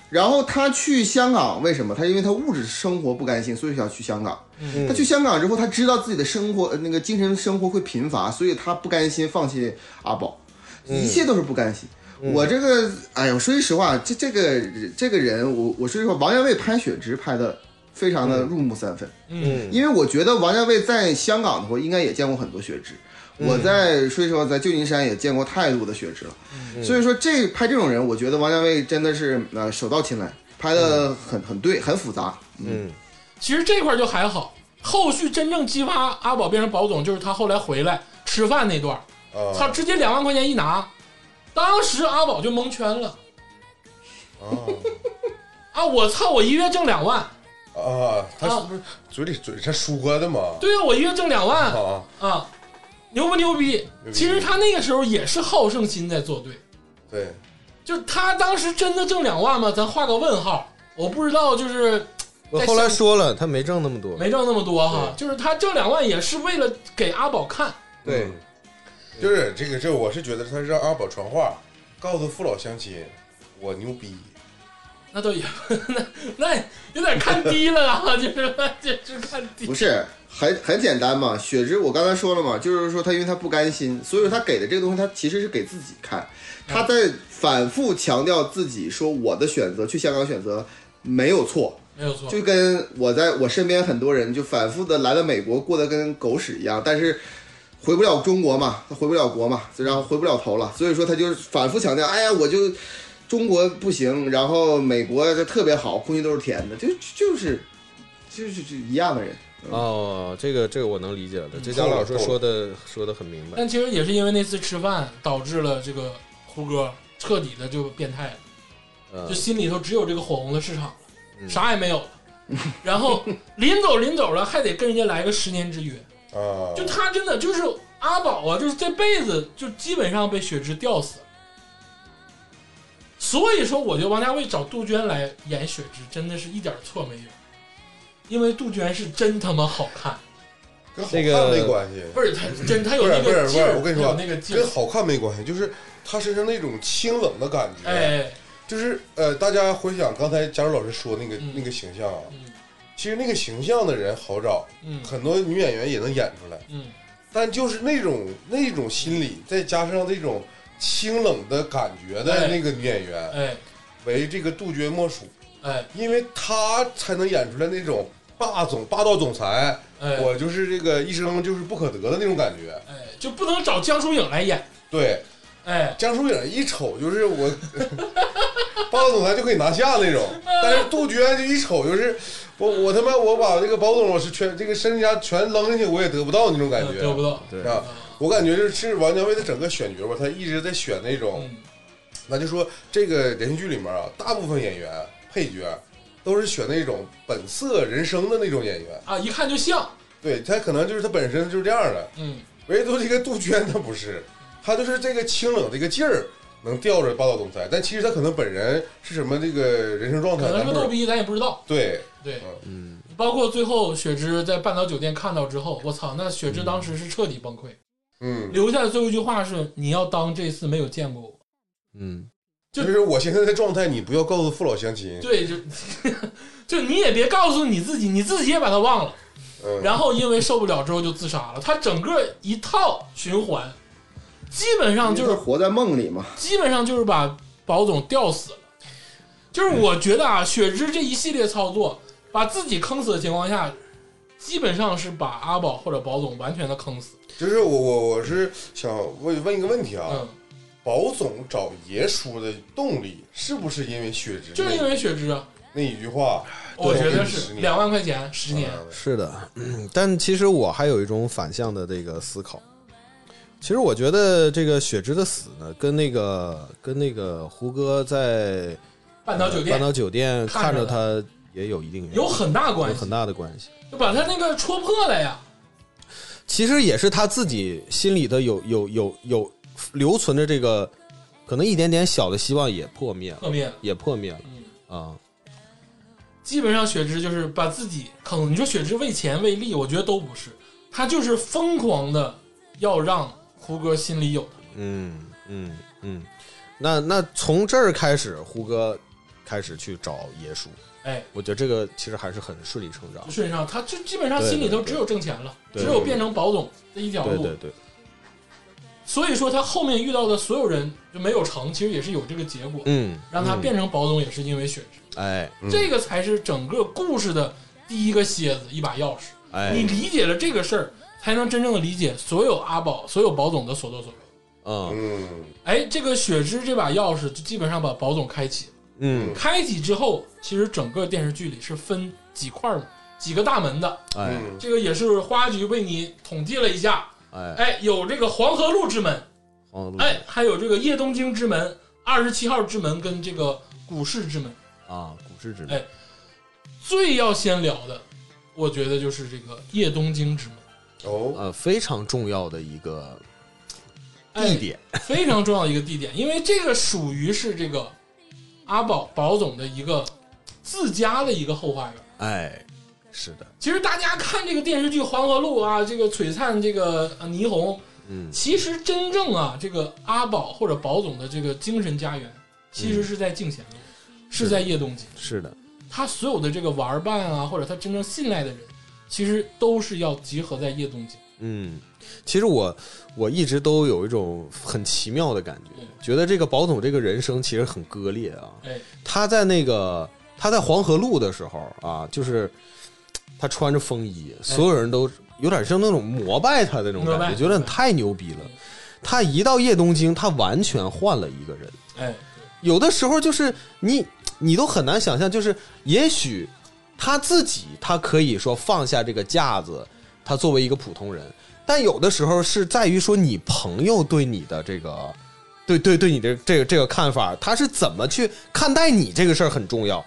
然后他去香港，为什么？他因为他物质生活不甘心，所以想去香港。他去香港之后，他知道自己的生活呃那个精神生活会贫乏，所以他不甘心放弃阿宝，一切都是不甘心。我这个，哎呦，说句实话，这这个这个人，我我说实话，王家卫拍雪芝拍的非常的入木三分，嗯。因为我觉得王家卫在香港的话，应该也见过很多雪芝。我在说实话，在旧金山也见过太多的雪芝了，所以说这拍这种人，我觉得王家卫真的是呃手到擒来，拍的很很对，很复杂。嗯，其实这块就还好，后续真正激发阿宝变成宝总，就是他后来回来吃饭那段，啊他直接两万块钱一拿，当时阿宝就蒙圈了。啊啊！我操，我一月挣两万，啊，他是不是嘴里嘴他说的嘛？对啊，我一月挣两万。啊，啊，牛不牛逼？逼。其实他那个时候也是好胜心在作对，对，就是他当时真的挣两万吗？咱画个问号，我不知道，就是我后来说了，他没挣那么多。没挣那么多哈，就是他挣两万也是为了给阿宝看，对。嗯，就是这个这我是觉得他是让阿宝传话，告诉父老乡亲，我牛逼。那都也 那那有点看低了啊，就是 就是看低不。是很很简单嘛？雪芝我刚才说了嘛，就是说他因为他不甘心，所以说他给的这个东西，他其实是给自己看，他在反复强调自己说我的选择去香港选择没有错，没有错，就跟我在我身边很多人就反复的来了美国，过得跟狗屎一样，但是回不了中国嘛，他回不了国嘛，然后回不了头了，所以说他就反复强调，哎呀，我就中国不行，然后美国就特别好，空气都是甜的，就就是就是就一样的人。哦，这个这个我能理解了，这透姜老师说的说的很明白。但其实也是因为那次吃饭导致了这个胡歌彻底的就变态了，呃就，心里头只有这个火红的市场了，嗯啥也没有了。然后临走临走了，还得跟人家来个十年之约。啊，就他真的就是阿宝啊，就是这辈子就基本上被雪芝吊死了。所以说，我觉得王家卫找杜鹃来演雪芝，真的是一点错没有，因为杜鹃是真他妈好看，跟好看没关系，不是他真他有那个劲儿，我跟你说那个，劲，跟好看没关系，就是他身上那种清冷的感觉。哎，就是呃，大家回想刚才贾茹老师说那个、嗯。那个形象啊，嗯其实那个形象的人好找，嗯。很多女演员也能演出来，嗯，但就是那种那种心理，再加上这种清冷的感觉的哎。那个女演员，哎。为这个杜鹃莫属，哎。因为她才能演出来那种霸总霸道总裁，哎，我就是这个一生就是不可得的那种感觉。哎就不能找江疏影来演，对，哎，江疏影一瞅就是我 霸道总裁就可以拿下那种，但是杜鹃就一瞅就是我我他妈我把这个保总我是全这个身家全扔进去我也得不到那种感觉，得不到，对啊？我感觉就是王家卫的整个选角吧，他一直在选那种，嗯那就说这个连续剧里面啊，大部分演员配角都是选那种本色人生的那种演员，啊，一看就像，对他可能就是他本身就是这样的，嗯，唯独这个杜鹃他不是，他就是这个清冷这个劲儿能吊着霸道总裁，但其实他可能本人是什么这个人生状态，可能。是个逗逼，咱也不知道，对，对。嗯，包括最后雪芝在半岛酒店看到之后，我操，那雪芝当时是彻底崩溃，嗯，留下的最后一句话是：“你要当这次没有见过我。嗯，就就是我现在的状态，你不要告诉父老乡”亲。对，就 就你也别告诉你自己，你自己也把他忘了。嗯，然后因为受不了之后就自杀了。他整个一套循环，基本上就是活在梦里嘛。基本上就是把宝总吊死了。就是我觉得啊，雪芝这一系列操作，把自己坑死的情况下，基本上是把阿宝或者宝总完全的坑死。就是我我我是想问问一个问题啊，嗯，宝总找爷叔的动力是不是因为雪芝就是因为雪芝啊，那一句话？我觉得是两万块钱十年。嗯是的，嗯但其实我还有一种反向的这个思考。其实我觉得这个雪芝的死呢，跟那个跟那个胡歌在半岛酒店半岛酒店看看着着他也有一定原因有很大关系，有很大的关系。就把他那个戳破了呀。其实也是他自己心里的有有有有留存着这个，可能一点点小的希望也破灭了，破灭了，也破灭了嗯，啊。基本上雪芝就是把自己坑。你说雪芝为钱为利，我觉得都不是，他就是疯狂的要让胡歌心里有他。嗯嗯嗯，那那从这儿开始，胡歌开始去找爷叔，哎，我觉得这个其实还是很顺理成章。顺上他就基本上心里头只有挣钱了，对只有变成保总这一条路。对对对，所以说他后面遇到的所有人就没有成，其实也是有这个结果，嗯，让他嗯变成保总也是因为雪芝，哎。嗯这个才是整个故事的第一个蝎子，一把钥匙。哎。你哎，理解了这个事儿，才能真正的理解所有阿宝、所有宝总的所作所为。嗯嗯哎，这个雪芝这把钥匙就基本上把宝总开启了。嗯，开启之后，其实整个电视剧里是分几块儿几个大门的。哎嗯这个也是花局为你统计了一下，哎，哎，有这个黄河路之门，黄河路哎，还有这个叶东京之门、二十七号之门跟这个股市之门。啊，股市之门哎最要先聊的，我觉得就是这个叶东京之门，哦。呃非常重要的一个哎地点，非常重要的一个地点，因为这个属于是这个阿宝宝总的一个自家的一个后花园。哎，是的，其实大家看这个电视剧《黄河路》啊，这个璀璨这个呃霓虹，嗯。其实真正啊，这个阿宝或者宝总的这个精神家园，其实是在静贤路，是在叶东京。是的，他所有的这个玩伴啊，或者他真正信赖的人，其实都是要集合在夜东京。嗯，其实我我一直都有一种很奇妙的感觉嗯，觉得这个宝总这个人生其实很割裂啊。哎，他在那个他在黄河路的时候啊，就是他穿着风衣，所有人都有点像那种膜拜他的那种感觉，觉得太牛逼了。他一到叶东京，他完全换了一个人。哎，有的时候就是你你都很难想象，就是也许他自己他可以说放下这个架子，他作为一个普通人，但有的时候是在于说你朋友对你的这个。对对对，你的这个这个看法，他是怎么去看待你这个事儿很重要。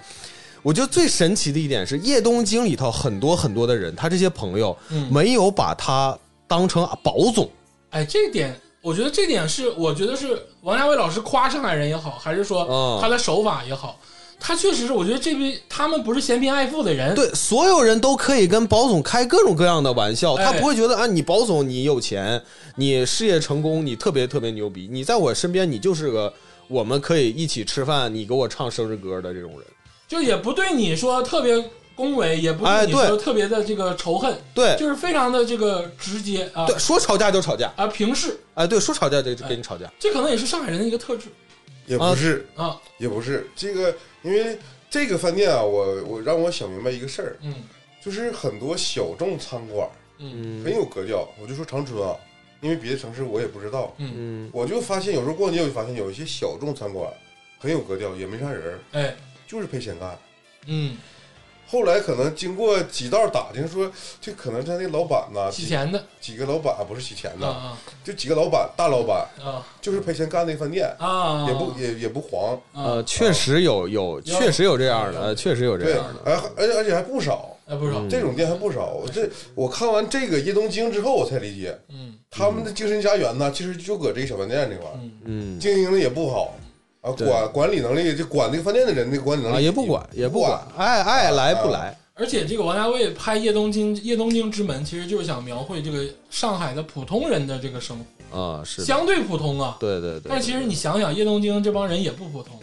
我觉得最神奇的一点是，叶东京里头很多很多的人，他这些朋友嗯，没有把他当成宝总，哎，这点我觉得这点是，我觉得是王家卫老师夸上海人也好，还是说嗯他的手法也好，他确实是，我觉得这批他们不是嫌贫爱富的人，对，所有人都可以跟宝总开各种各样的玩笑，哎。他不会觉得啊，你宝总你有钱，你事业成功，你特别特别牛逼，你在我身边，你就是个我们可以一起吃饭，你给我唱生日歌的这种人。就也不对你说特别恭维，也不对你说特别的这个仇恨，对。就是非常的这个直接啊。对，说吵架就吵架，啊平视，哎，对，说吵架就就跟你吵架。这可能也是上海人的一个特质也不是啊，也不是这个，因为这个饭店啊，我我让我想明白一个事儿，嗯。就是很多小众餐馆嗯。很有格调。我就说长春啊，因为别的城市我也不知道，嗯，嗯。我就发现有时候逛街我就发现有一些小众餐馆很有格调，也没啥人儿，哎。就是赔钱干。嗯，后来可能经过几道打听说，这可能他那老板呐，几洗钱的。几个老板不是洗钱的，啊就几个老板大老板啊。就是赔钱干那饭店，啊啊，也不也也不黄，呃，确实有有，确实有这样的，确实有这对，样的。而而且而且还不少，哎不少，这种店还不少。我这我看完这个叶东京之后，我才理解嗯。他们的精神家园呢，其实就搁这个小饭店这块儿，嗯。嗯。经营的也不好啊，管管理能力，就管那个饭店的人，那个管理能力啊，也不管，也不不管，爱爱来不啊来。而且这个王家卫拍《夜东京夜东京之门》，其实就是想描绘这个上海的普通人的这个生活，啊，是，相对普通啊。对对对。但其实你想想，夜东京这帮人也不普通，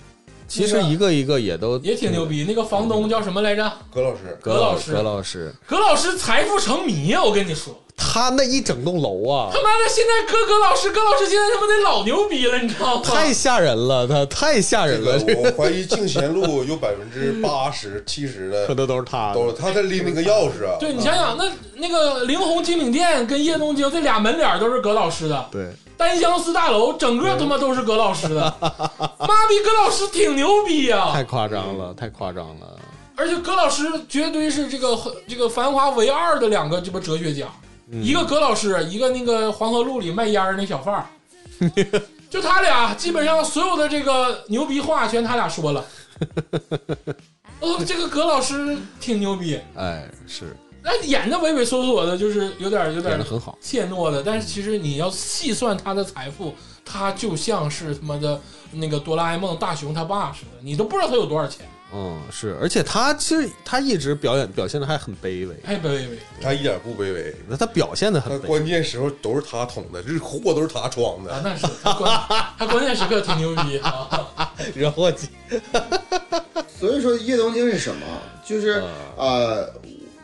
其实一个一个也都也挺牛逼。那个房东叫什么来着？葛老师，葛老葛老师葛老师，葛老师财富成谜啊！我跟你说，他那一整栋楼啊他，妈的，现在搁葛老师，葛老师现在他妈得老牛逼了，你知道吗？太吓人了，他太吓人了，个我怀疑静贤路有百分之八十、七十的可能都是他的。都是他在拎那个钥匙啊。对你想想，那那个灵红精品店跟叶东京这俩门脸都是葛老师的，对，丹相思大楼整个他妈都是葛老师的，妈逼，葛老师挺牛逼呀、太夸张了，太夸张了。而且葛老师绝对是这个这个繁华唯二的两个这不哲学家，一个葛老师，一个那个黄河路里卖烟儿那小贩儿，就他俩基本上所有的这个牛逼话全他俩说了。哦，这个葛老师挺牛逼，哎，是。那演的畏畏缩缩的，就是有点有点很好。怯懦的，但是其实你要细算他的财富，他就像是他妈的那个哆啦 A 梦大雄他爸似的，你都不知道他有多少钱，嗯，是，而且他其实他一直表演表现的还很卑微，哎，卑微。他一点不卑微，那他表现的很卑微。他关键时候都是他捅的，这货都是他装啊，的。那是他关 他关键时刻挺牛逼啊！惹祸鸡，所以说叶东京是什么？就是嗯呃，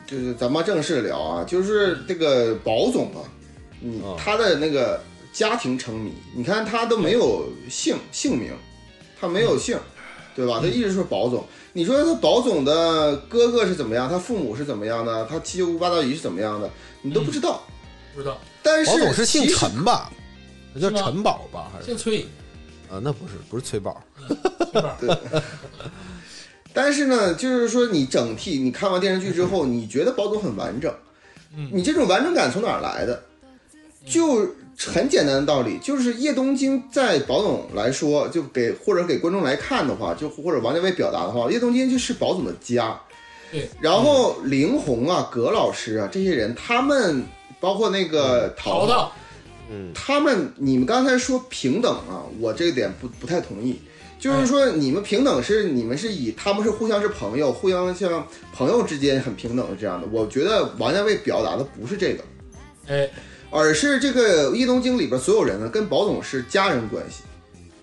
就是咱们正式聊啊，就是这个宝总啊，嗯嗯，他的那个家庭成谜，你看他都没有姓姓名，他没有姓，对吧？他一直说宝总。你说他宝总的哥哥是怎么样？他父母是怎么样的？他七舅姑八大姨是怎么样的？你都不知道。不知道但是宝总是姓陈吧？那叫陈宝吧？还是姓崔，啊？那不是，不是崔宝。但是呢，就是说你整体你看完电视剧之后，你觉得宝总很完整，嗯你这种完整感从哪儿来的？就很简单的道理，就是叶东京在宝总来说，就给或者给观众来看的话，就或者王家卫表达的话，叶东京就是宝总的家。对，然后林红啊、葛老师啊这些人，他们包括那个淘淘嗯，他们你们刚才说平等啊，我这个点不不太同意。就是说，你们平等是你们是以他们是互相是朋友，互相像朋友之间很平等的这样的。我觉得王家卫表达的不是这个，哎而是这个《叶东京》里边所有人呢跟宝总是家人关系，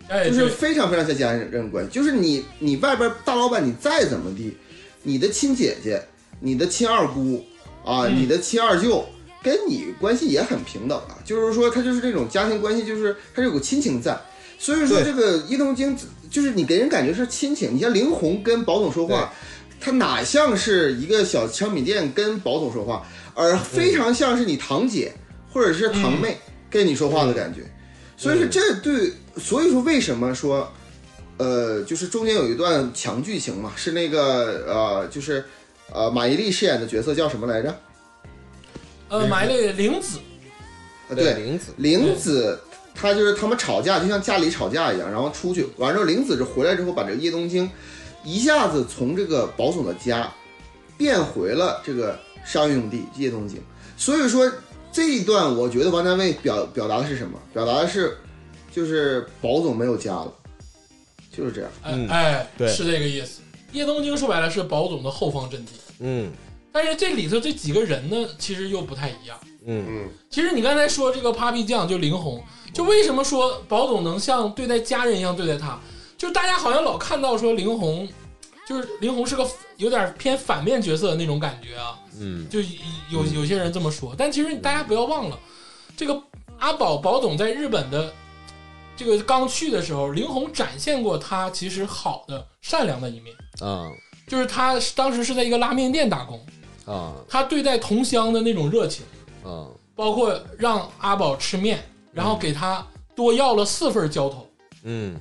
哎，就是非常非常像家人关系。就是你你外边大老板你再怎么地，你的亲姐姐、你的亲二姑啊、嗯你的亲二舅。跟你关系也很平等啊，就是说他就是这种家庭关系，就是他有个亲情在，所以说这个叶东京就是你给人感觉是亲情。你像林红跟宝总说话，他哪像是一个小商品店跟宝总说话，而非常像是你堂姐或者是堂妹跟你说话的感觉。所以说这对，所以说为什么说，呃，就是中间有一段强剧情嘛，是那个呃，就是呃马伊琍饰演的角色叫什么来着？呃，马伊琍玲子，啊，对，玲子，玲子，她就是他们吵架，就像家里吵架一样，然后出去完之后，玲子这回来之后，把这个叶东京一下子从这个保总的家变回了这个商业用地叶东京。所以说这一段，我觉得王家卫表表达的是什么？表达的是就是宝总没有家了，就是这样。哎、嗯哎，对是这个意思。叶东京说白了是宝总的后方阵地，嗯但是这里头这几个人呢，其实又不太一样。嗯嗯，其实你刚才说这个 Papi 酱就林红，就为什么说宝总能像对待家人一样对待他？就是大家好像老看到说林红，就是林红是个有点偏反面角色的那种感觉啊，嗯就有有些人这么说。但其实大家不要忘了，这个阿宝宝总在日本的这个刚去的时候，林红展现过他其实好的善良的一面，啊就是他当时是在一个拉面店打工，啊他对待同乡的那种热情。啊包括让阿宝吃面，然后给他多要了四份浇头，嗯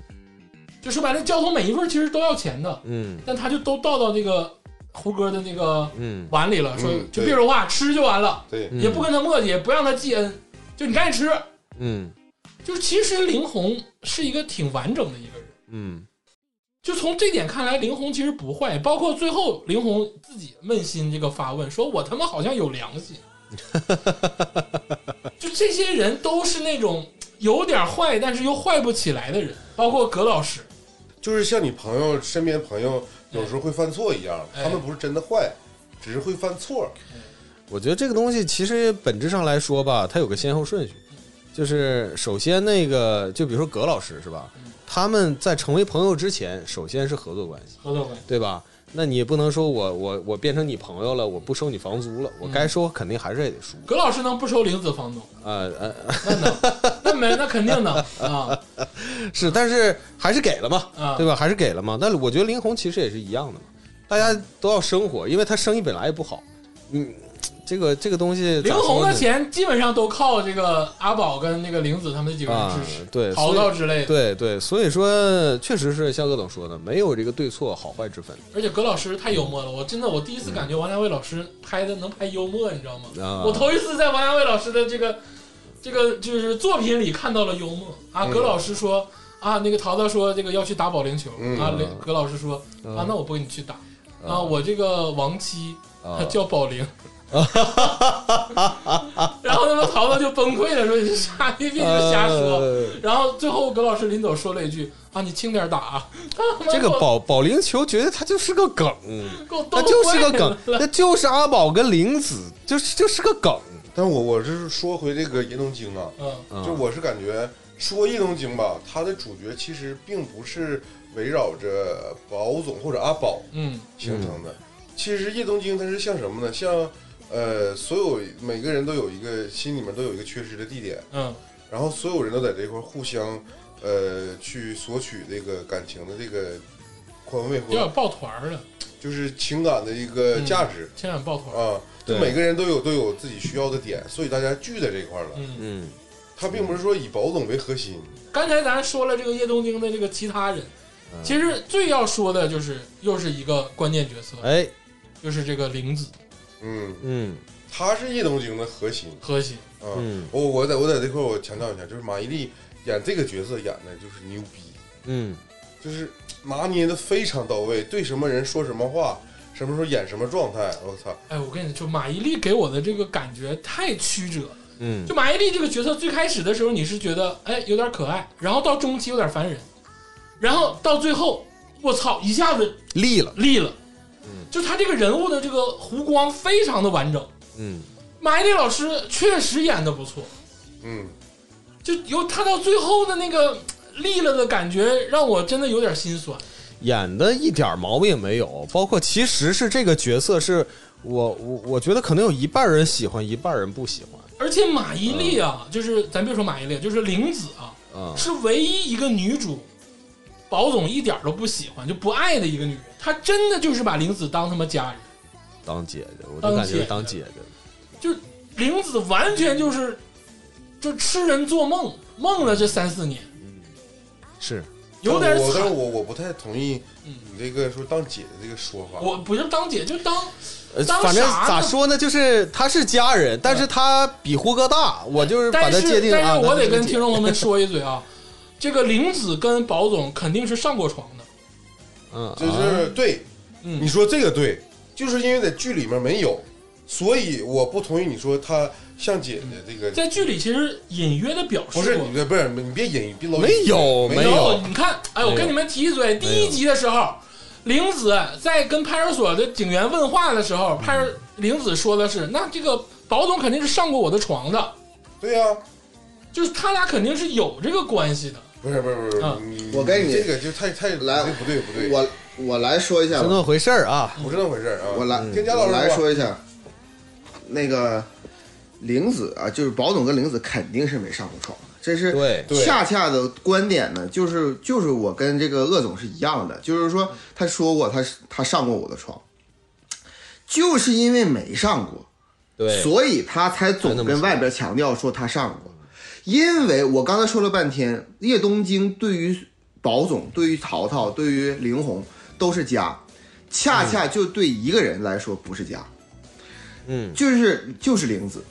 就说白了，浇头每一份其实都要钱的，嗯但他就都倒到那个胡歌的那个嗯碗里了，说嗯就别说话，吃就完了，对，嗯也不跟他磨叽，也不让他记恩，就你赶紧吃。嗯就是其实林红是一个挺完整的一个人，嗯就从这点看来，林红其实不坏。包括最后林红自己扪心这个发问，说我他妈好像有良心。就这些人都是那种有点坏，但是又坏不起来的人，包括葛老师。就是像你朋友身边朋友有时候会犯错一样，哎他们不是真的坏，只是会犯错。我觉得这个东西其实本质上来说吧，它有个先后顺序，就是首先那个，就比如说葛老师是吧？他们在成为朋友之前，首先是合作关系，合作关系，对吧？那你也不能说我我我变成你朋友了，我不收你房租了，我该收肯定还是也得收。葛老师能不收玲子房租？呃呃，那能，那没那肯定能 啊是，但是还是给了嘛，啊！对吧？还是给了嘛。但是我觉得林红其实也是一样的嘛，大家都要生活，因为他生意本来也不好。嗯，这个这个东西林红的钱基本上都靠这个阿宝跟那个玲子他们几个人啊支持，，对，淘所以到之类的。对对，所以说确实是像鄂总说的，没有这个对错好坏之分而且葛老师太幽默了，我真的我第一次感觉王家卫老师拍的能拍幽默，你知道吗？啊。我头一次在王家卫老师的这个这个就是作品里看到了幽默啊。嗯葛老师说啊，那个淘淘说这个要去打保龄球嗯啊，雷葛老师说啊，那我不跟你去打啊，我这个亡妻啊叫宝玲。然后他妈淘淘就崩溃了，说你傻逼逼，你就瞎说。呃然后最后葛老师临走说了一句啊，你轻点打啊。这个保保龄球，觉得它就是个梗，给我它就是个梗，那就是阿宝跟玲子，就是就是个梗。但我我是说回这个《叶东京》啊，嗯啊就我是感觉说《叶东京》吧，它的主角其实并不是围绕着宝总或者阿宝嗯形成的。其实叶东京它是像什么呢？像呃，所有每个人都有一个心里面都有一个缺失的地点，嗯然后所有人都在这块儿互相呃去索取这个感情的这个宽慰或有点抱团儿了，就是情感的一个价值、情感抱团儿。啊。就对每个人都有都有自己需要的点，所以大家聚在这块儿了。嗯，嗯，他并不是说以宝总为核心，刚才咱说了这个叶东京的这个其他人，嗯其实最要说的就是又是一个关键角色，哎，就是这个玲子嗯，嗯他是叶东京的核心核心。啊。嗯我我在我在这块儿我强调一下，就是马伊琍演这个角色演的就是牛逼，嗯就是拿捏的非常到位，对什么人说什么话，什么时候演什么状态，我操，哎，我跟你说，马伊琍给我的这个感觉太曲折了。嗯就马伊琍这个角色，最开始的时候你是觉得哎有点可爱，然后到中期有点烦人，然后到最后我操一下子立了，立了。就他这个人物的这个弧光非常的完整，嗯马伊琍老师确实演的不错，嗯，就由他到最后的那个立了的感觉，让我真的有点心酸。演的一点毛病也没有，包括其实是这个角色是我我我觉得可能有一半人喜欢，一半人不喜欢。而且马伊琍啊，就是咱别说马伊琍，就是玲子啊，啊、是唯一一个女主，宝总一点都不喜欢就不爱的一个女人。她真的就是把玲子当他妈家人，当姐姐，我就感觉当姐姐。就玲子完全就是就痴人做梦，梦了这三四年，是，有点但我但是。我我不太同意嗯你这个说当姐姐这个说法。我不是当姐，就当呃当反正咋说呢，就是他是家人，但是他比胡歌大，我就是把但是他界定啊。但是我得跟 听众朋友们说一嘴啊，这个玲子跟宝总肯定是上过床的。嗯，就是对，嗯你说这个对，就是因为在剧里面没有，所以我不同意你说他像姐姐这个。在剧里其实隐约的表示不是你这不是你别隐，别老没有没没有有，你看，哎，我跟你们提一嘴，第一集的时候，玲子在跟派出所的警员问话的时候，嗯派出玲子说的是，那这个宝总肯定是上过我的床的，对呀、就是他俩肯定是有这个关系的。不是不是不是，啊。你我跟你这个就太太来不对不对，我我来说一下吧，是那么回事儿啊。不是那回事儿啊。我来跟贾老师来说一下，那个玲子啊，就是宝总跟玲子肯定是没上过床的，这是对。对。恰恰的观点呢，就是就是我跟这个鄂总是一样的，就是说他说过他他上过我的床，就是因为没上过，对，所以他才总跟外边强调说他上过。因为我刚才说了半天，叶东京对于宝总、对于淘淘、对于林红都是家，恰恰就对一个人来说不是家，嗯就是就是玲子。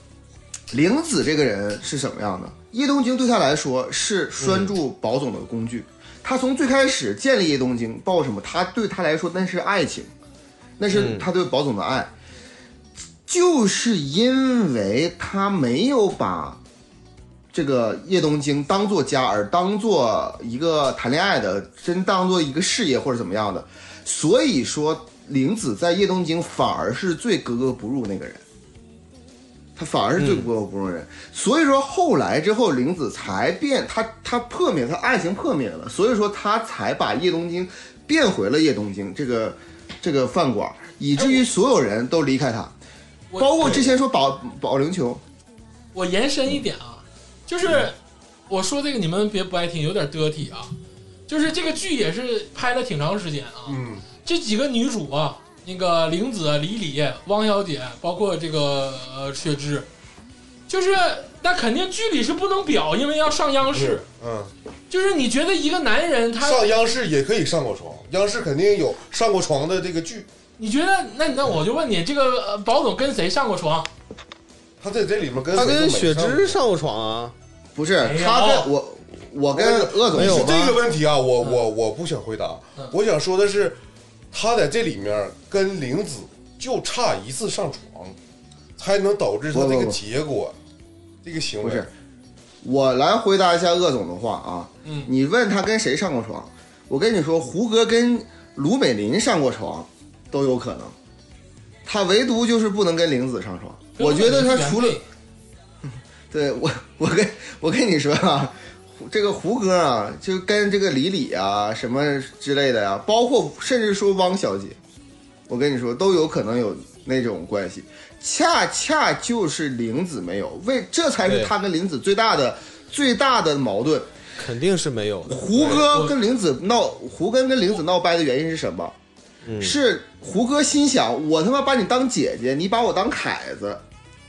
玲子这个人是什么样的？叶东京对他来说是拴住宝总的工具。他从最开始建立叶东京，抱什么？他对他来说那是爱情，那是他对宝总的爱。就是因为他没有把这个叶东京当做家，而当做一个谈恋爱的，真当做一个事业或者怎么样的，所以说玲子在叶东京反而是最格格不入那个人。他反而是最格格不入的人，所以说后来之后，玲子才变，他他破灭，他爱情破灭了，所以说他才把叶东京变回了叶东京。这个这个饭馆，以至于所有人都离开他，包括之前说保保龄球，我延伸一点啊，就是我说这个你们别不爱听，有点得体啊。就是这个剧也是拍了挺长时间啊，嗯，这几个女主啊，那个玲子、李李、汪小姐，包括这个呃雪芝，就是那肯定剧里是不能表，因为要上央视。嗯，就是你觉得一个男人他，上央视也可以上过床，央视肯定有上过床的这个剧，你觉得那那我就问你，这个呃保总跟谁上过床？他在这里面跟他跟雪芝上过床啊，不是他跟我我跟鄂总没有说是这个问题啊，我我我不想回答。嗯，我想说的是，他在这里面跟玲子就差一次上床，才能导致他这个结果，这个行为。不是，我来回答一下鄂总的话啊，嗯。你问他跟谁上过床，我跟你说，胡歌跟卢美林上过床都有可能，他唯独就是不能跟玲子上床。我觉得他除了 对我，我跟我跟你说啊，这个胡歌啊，就跟这个李李啊什么之类的呀、包括甚至说汪小姐，我跟你说都有可能有那种关系。恰恰就是玲子没有，为这才是他跟玲子最大的最大的矛盾。肯定是没有的。胡歌跟玲子闹，胡歌跟玲子闹掰的原因是什么？嗯是胡歌心想，我他妈把你当姐姐，你把我当凯子，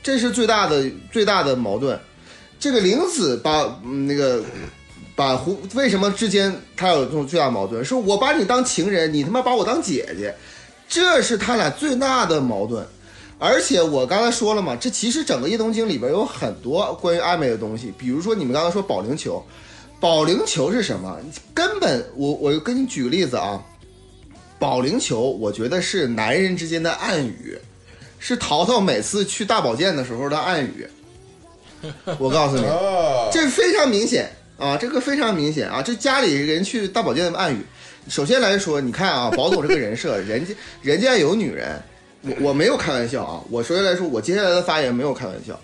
这是最大的最大的矛盾。这个玲子把、那个把胡为什么之间他有这种最大矛盾？是我把你当情人，你他妈把我当姐姐，这是他俩最大的矛盾。而且我刚才说了嘛，这其实整个《叶东京》里边有很多关于暧昧的东西，比如说你们刚才说保龄球，保龄球是什么？根本我我跟你举个例子啊，保龄球我觉得是男人之间的暗语，是淘淘每次去大保健的时候的暗语。我告诉你，啊，这非常明显啊，这个非常明显啊，这家里人去大保健的暗语。首先来说，你看啊，保总这个人设，人家人家有女人，我我没有开玩笑啊。我首先来说，我接下来的发言没有开玩笑。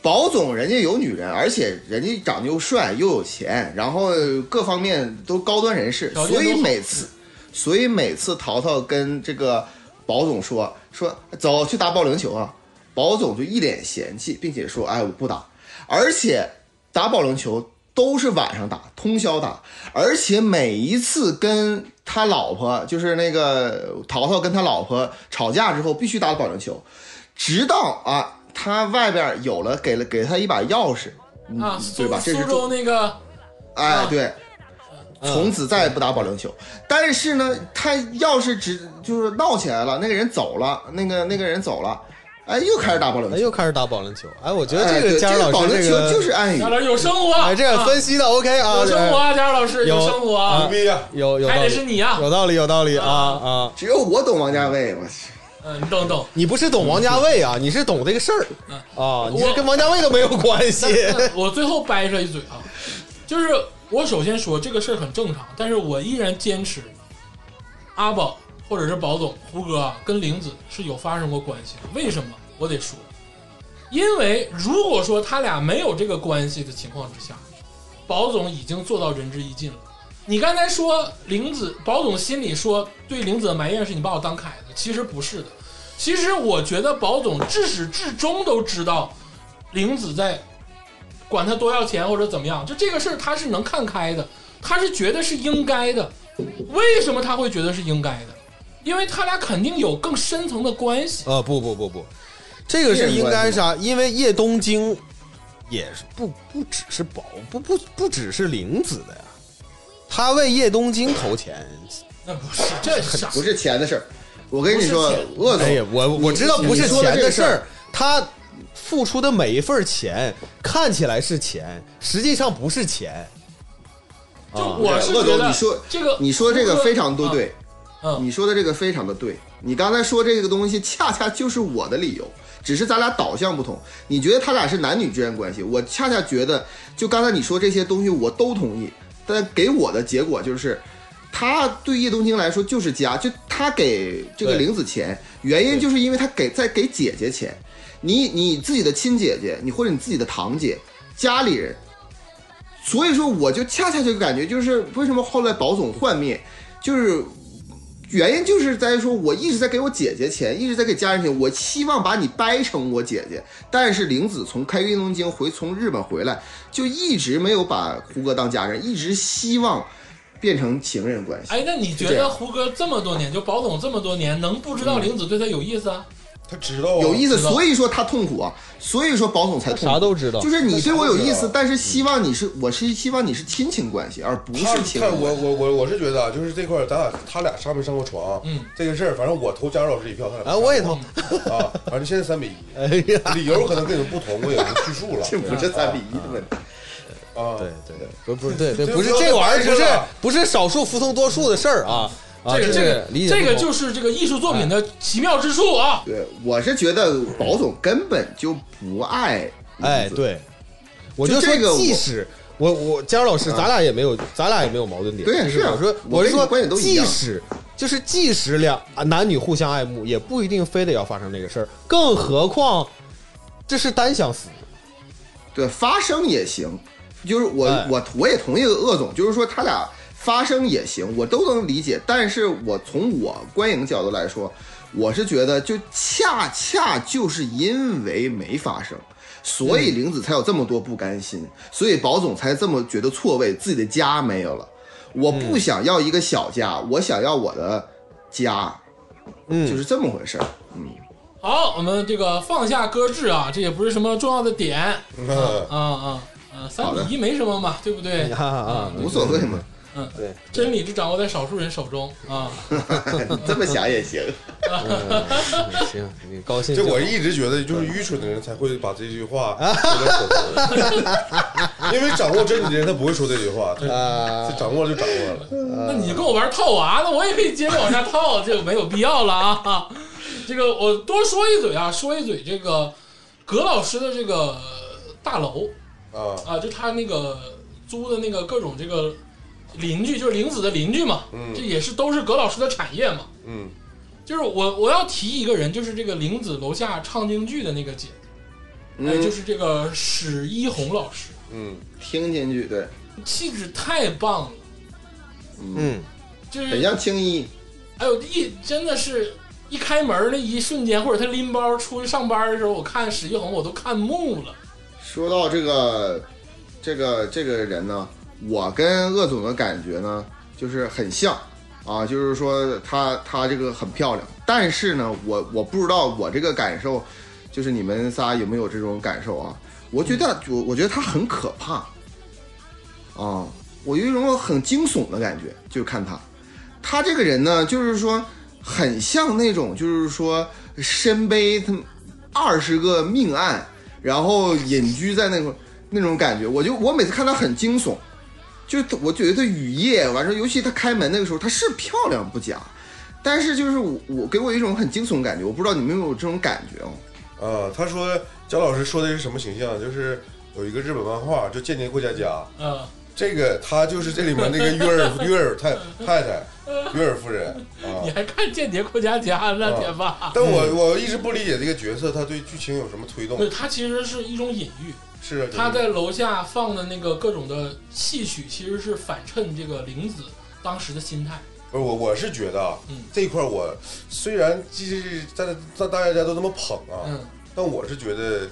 保总人家有女人，而且人家长得又帅又有钱，然后各方面都高端人士，所以每次，所以每次淘淘跟这个保总说说走去打保龄球啊，保总就一脸嫌弃，并且说哎我不打，而且打保龄球都是晚上打，通宵打，而且每一次跟他老婆就是那个淘淘跟他老婆吵架之后，必须打保龄球，直到啊他外边有了给了给他一把钥匙，嗯啊，对吧？这是州那个哎啊，对，从此再也不打保龄球。但是呢，他要是只就是闹起来了，那个人走了，那个那个人走了，哎，又开始打保龄哎，球。又开始打保龄球。哎，我觉得这个佳儿这个保老师这龄球就个，是暗语佳，老师有生活，哎，这个啊分析的 OK 啊，有生活啊，佳老师有生活啊牛，逼呀！还有有还，得是你啊，有道理，有道理啊啊啊！只有我懂王家卫，我去。嗯，你懂懂。你不是懂王家卫啊，你是懂这个事儿啊，你跟王家卫都没有关系。我最后掰扯一嘴啊，就是我首先说这个事儿很正常，但是我依然坚持阿宝或者是宝总胡歌啊跟玲子是有发生过关系的。为什么？我得说，因为如果说他俩没有这个关系的情况之下，宝总已经做到仁至义尽了。你刚才说玲子，宝总心里说对玲子的埋怨是你把我当凯子，其实不是的。其实我觉得宝总至始至终都知道玲子在管他多要钱或者怎么样，就这个事儿他是能看开的，他是觉得是应该的。为什么他会觉得是应该的？因为他俩肯定有更深层的关系。呃，不不不不，这个是应该是啊？因为叶东京也是不不只是宝不不不只是玲子的呀，他为叶东京投钱。那不是这啥？不是钱的事儿。我跟你说哎呀，我我知道不是钱的事儿他付出的每一份钱看起来是钱，实际上不是钱。就啊我是，觉得你说这个，你说这个非常都对，嗯，你说的这个非常的对。你刚才说这个东西，恰恰就是我的理由，只是咱俩导向不同。你觉得他俩是男女之间关系，我恰恰觉得，就刚才你说这些东西，我都同意。但给我的结果就是，他对叶东京来说就是家，就他给这个对玲子钱，原因就是因为他给在给姐姐钱。你你自己的亲姐姐，你或者你自己的堂姐，家里人。所以说，我就恰恰就感觉，就是为什么后来宝总幻灭，就是原因就是在于说，我一直在给我姐姐钱，一直在给家人钱，我希望把你掰成我姐姐。但是玲子从开运动经回从日本回来，就一直没有把胡歌当家人，一直希望变成情人关系。哎，那你觉得胡歌这么多年，就宝总这么多年，能不知道玲子对他有意思啊？他知道啊有意思，所以说他痛苦啊，所以说保总才痛苦。啥都知道就是你对我有意思但是希望你是，我是希望你是亲情关系，而不是情他我人关系。我我我是觉得啊，就是这块咱俩他俩上没上过床，嗯，这个事儿，反正我投贾老师一票，他俩啊，我也投。啊，反正现在三比一，哎呀，理由可能跟你们不同，我也不叙述了 这不是三比一的问题。啊。对对对，不不是对对，这不是这玩意儿，不是不是少数服从多数的事儿啊啊！这个这个理解这个就是这个艺术作品的奇妙之处啊！对，我是觉得宝总根本就不爱哎，对，我就说就这个即使我我佳老师，咱俩也没有，咱俩也没有矛盾点。对是我说我是说观点都一样即使就是即使两啊男女互相爱慕，也不一定非得要发生这个事儿，更何况这是单相思。对，发生也行。就是我、哎我我也同意鄂总，就是说他俩发生也行，我都能理解。但是我从我观影角度来说，我是觉得就恰恰就是因为没发生，所以玲子才有这么多不甘心，所以宝总才这么觉得错位，自己的家没有了。我不想要一个小家，我想要我的家，嗯，就是这么回事儿。嗯好，我们这个放下搁置啊，这也不是什么重要的点啊嗯啊啊啊！三比一没什么嘛，对不对？啊啊，无所谓嘛，对，真理就掌握在少数人手中啊！这么想也行。嗯行，你高兴就我一直觉得，就是愚蠢的人才会把这句话 说在口头，因为掌握真理的人他不会说这句话，他啊他掌握了就掌握了。那你跟我玩套娃，那我也可以接着往下套，这个没有必要了啊。这个我多说一嘴啊，说一嘴这个葛老师的这个大楼啊，啊，就他那个租的那个各种这个邻居，就是玲子的邻居嘛，嗯。这也是都是葛老师的产业嘛。嗯。就是我我要提一个人，就是这个玲子楼下唱京剧的那个姐姐，哎，嗯就是这个史一红老师，嗯，听京剧，对，气质太棒了，嗯，就是很像青衣。哎呦，一真的是一开门那一瞬间，或者他拎包出去上班的时候，我看史一红我都看木了。说到这个，这个这个人呢，我跟鄂总的感觉呢，就是很像啊，就是说他他这个很漂亮，但是呢，我我不知道我这个感受，就是你们仨有没有这种感受啊？我觉得我我觉得他很可怕啊，我有一种很惊悚的感觉，就看他，他这个人呢，就是说很像那种，就是说身背他二十个命案，然后隐居在那种那种感觉，我就我每次看他很惊悚，就我觉得他雨夜完事，尤其他开门那个时候，他是漂亮不假，但是就是我我给我一种很惊悚的感觉，我不知道你们有没有这种感觉哦？啊，他说焦老师说的是什么形象？就是有一个日本漫画叫《间谍过家家》，嗯、这个他就是这里面那个约尔约尔太太太约尔夫人 啊你。还看《间谍过家家》呢，啊天霸？但我我一直不理解这个角色，他对剧情有什么推动对，？他其实是一种隐喻。是啊，他在楼下放的那个各种的戏曲，其实是反衬这个玲子当时的心态。不是我我是觉得啊嗯，这一块我虽然即使在在大家都这么捧啊，嗯，但我是觉得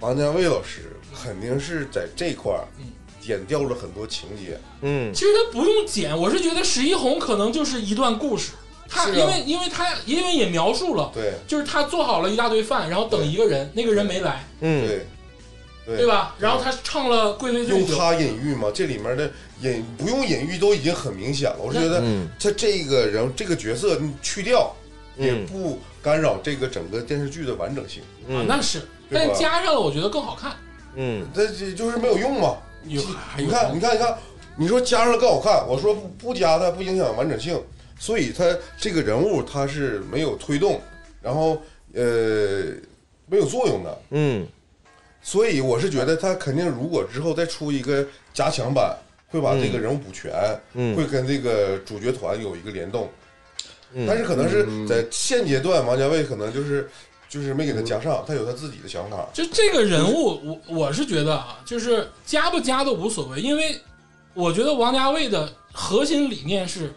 王家卫老师肯定是在这块儿嗯剪掉了很多情节。嗯其实他不用剪，我是觉得史一红可能就是一段故事。他、啊因为因为他因为也描述了，对就是他做好了一大堆饭，然后等一个人，那个人没来，嗯，对对对吧？然后他唱了《桂林醉酒》，用他隐喻嘛，这里面的隐不用隐喻都已经很明显了。我是觉得嗯他这个人这个角色你去掉，也嗯不干扰这个整个电视剧的完整性。啊，嗯那是，但加上了我觉得更好看。嗯这这就是没有用嘛。有还有你看，你看，你看，你说加上了更好看，我说不不加它不影响完整性，所以他这个人物他是没有推动，然后呃没有作用的。嗯所以我是觉得他肯定如果之后再出一个加强版，会把这个人物补全，嗯。会跟这个主角团有一个联动。嗯。但是可能是在现阶段，王家卫可能就是就是没给他加上，他有他自己的想法。就这个人物，我我是觉得啊，就是加不加都无所谓，因为我觉得王家卫的核心理念是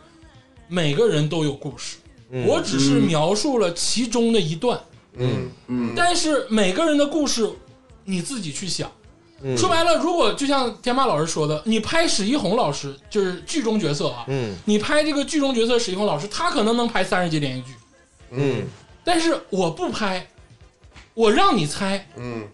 每个人都有故事，嗯。我只是描述了其中的一段，嗯。嗯。但是每个人的故事你自己去想。嗯。说白了，如果就像天霸老师说的，你拍史一红老师就是剧中角色啊，嗯。你拍这个剧中角色史一红老师，他可能能拍三十集连续剧，嗯。但是我不拍，我让你猜，嗯，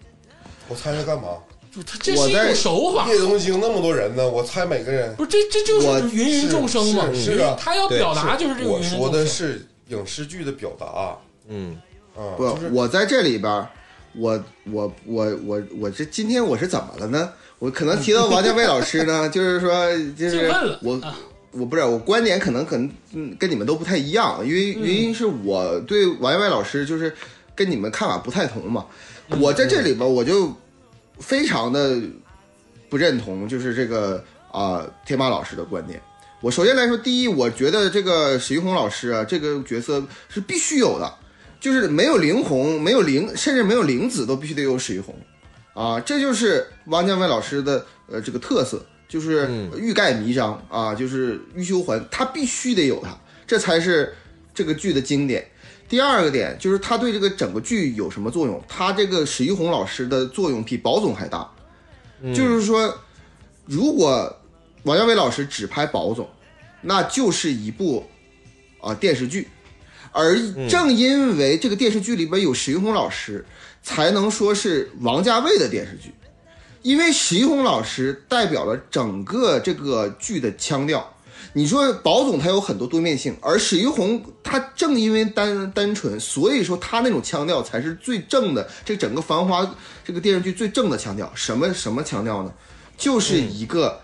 我猜猜干嘛？就他这是一种手法，叶东京那么多人呢，我猜每个人。不是这这就是芸芸众生嘛，是是是啊他要表达就是这个我芸芸说的。是影视剧的表达嗯。啊，不就是，我在这里边儿，我我我我我这今天我是怎么了呢？我可能提到王家卫老师呢，就是说，就是我啊我不是我观点可能可能嗯跟你们都不太一样，因为原因是我对王家卫老师就是跟你们看法不太同嘛。我在这里边我就非常的不认同，就是这个啊、天马老师的观点。我首先来说，第一，我觉得这个史玉红老师啊，这个角色是必须有的，就是没有灵红，没有灵，甚至没有灵子都必须得有史玉红，啊，这就是王家卫老师的呃这个特色，就是欲盖弥彰啊，就是欲修还，他必须得有他，这才是这个剧的经典。第二个点就是他对这个整个剧有什么作用？他这个史玉红老师的作用比宝总还大，就是说，如果王家卫老师只拍宝总，那就是一部啊电视剧，而正因为这个电视剧里边有史玉红老师，才能说是王家卫的电视剧，因为史玉红老师代表了整个这个剧的腔调。你说宝总他有很多多面性，而史玉红他正因为单单纯，所以说他那种腔调才是最正的。这整个《繁花》这个电视剧最正的腔调，什么什么腔调呢？就是一个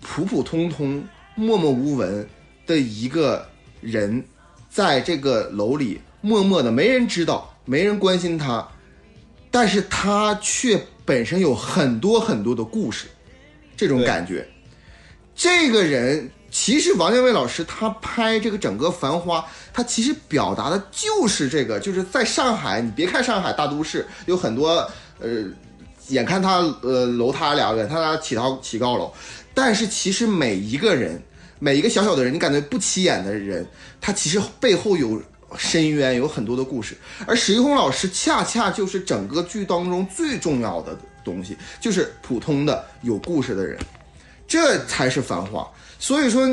普普通通、默默无闻的一个人，在这个楼里默默的，没人知道，没人关心他，但是他却本身有很多很多的故事，这种感觉。这个人其实王家卫老师他拍这个整个《繁花》，他其实表达的就是这个，就是在上海，你别看上海大都市有很多呃，眼看他呃楼塌了，眼看他起高起高楼，但是其实每一个人，每一个小小的人，你感觉不起眼的人，他其实背后有深渊，有很多的故事。而史玉红老师恰恰就是整个剧当中最重要的东西，就是普通的有故事的人。这才是繁华。所以说，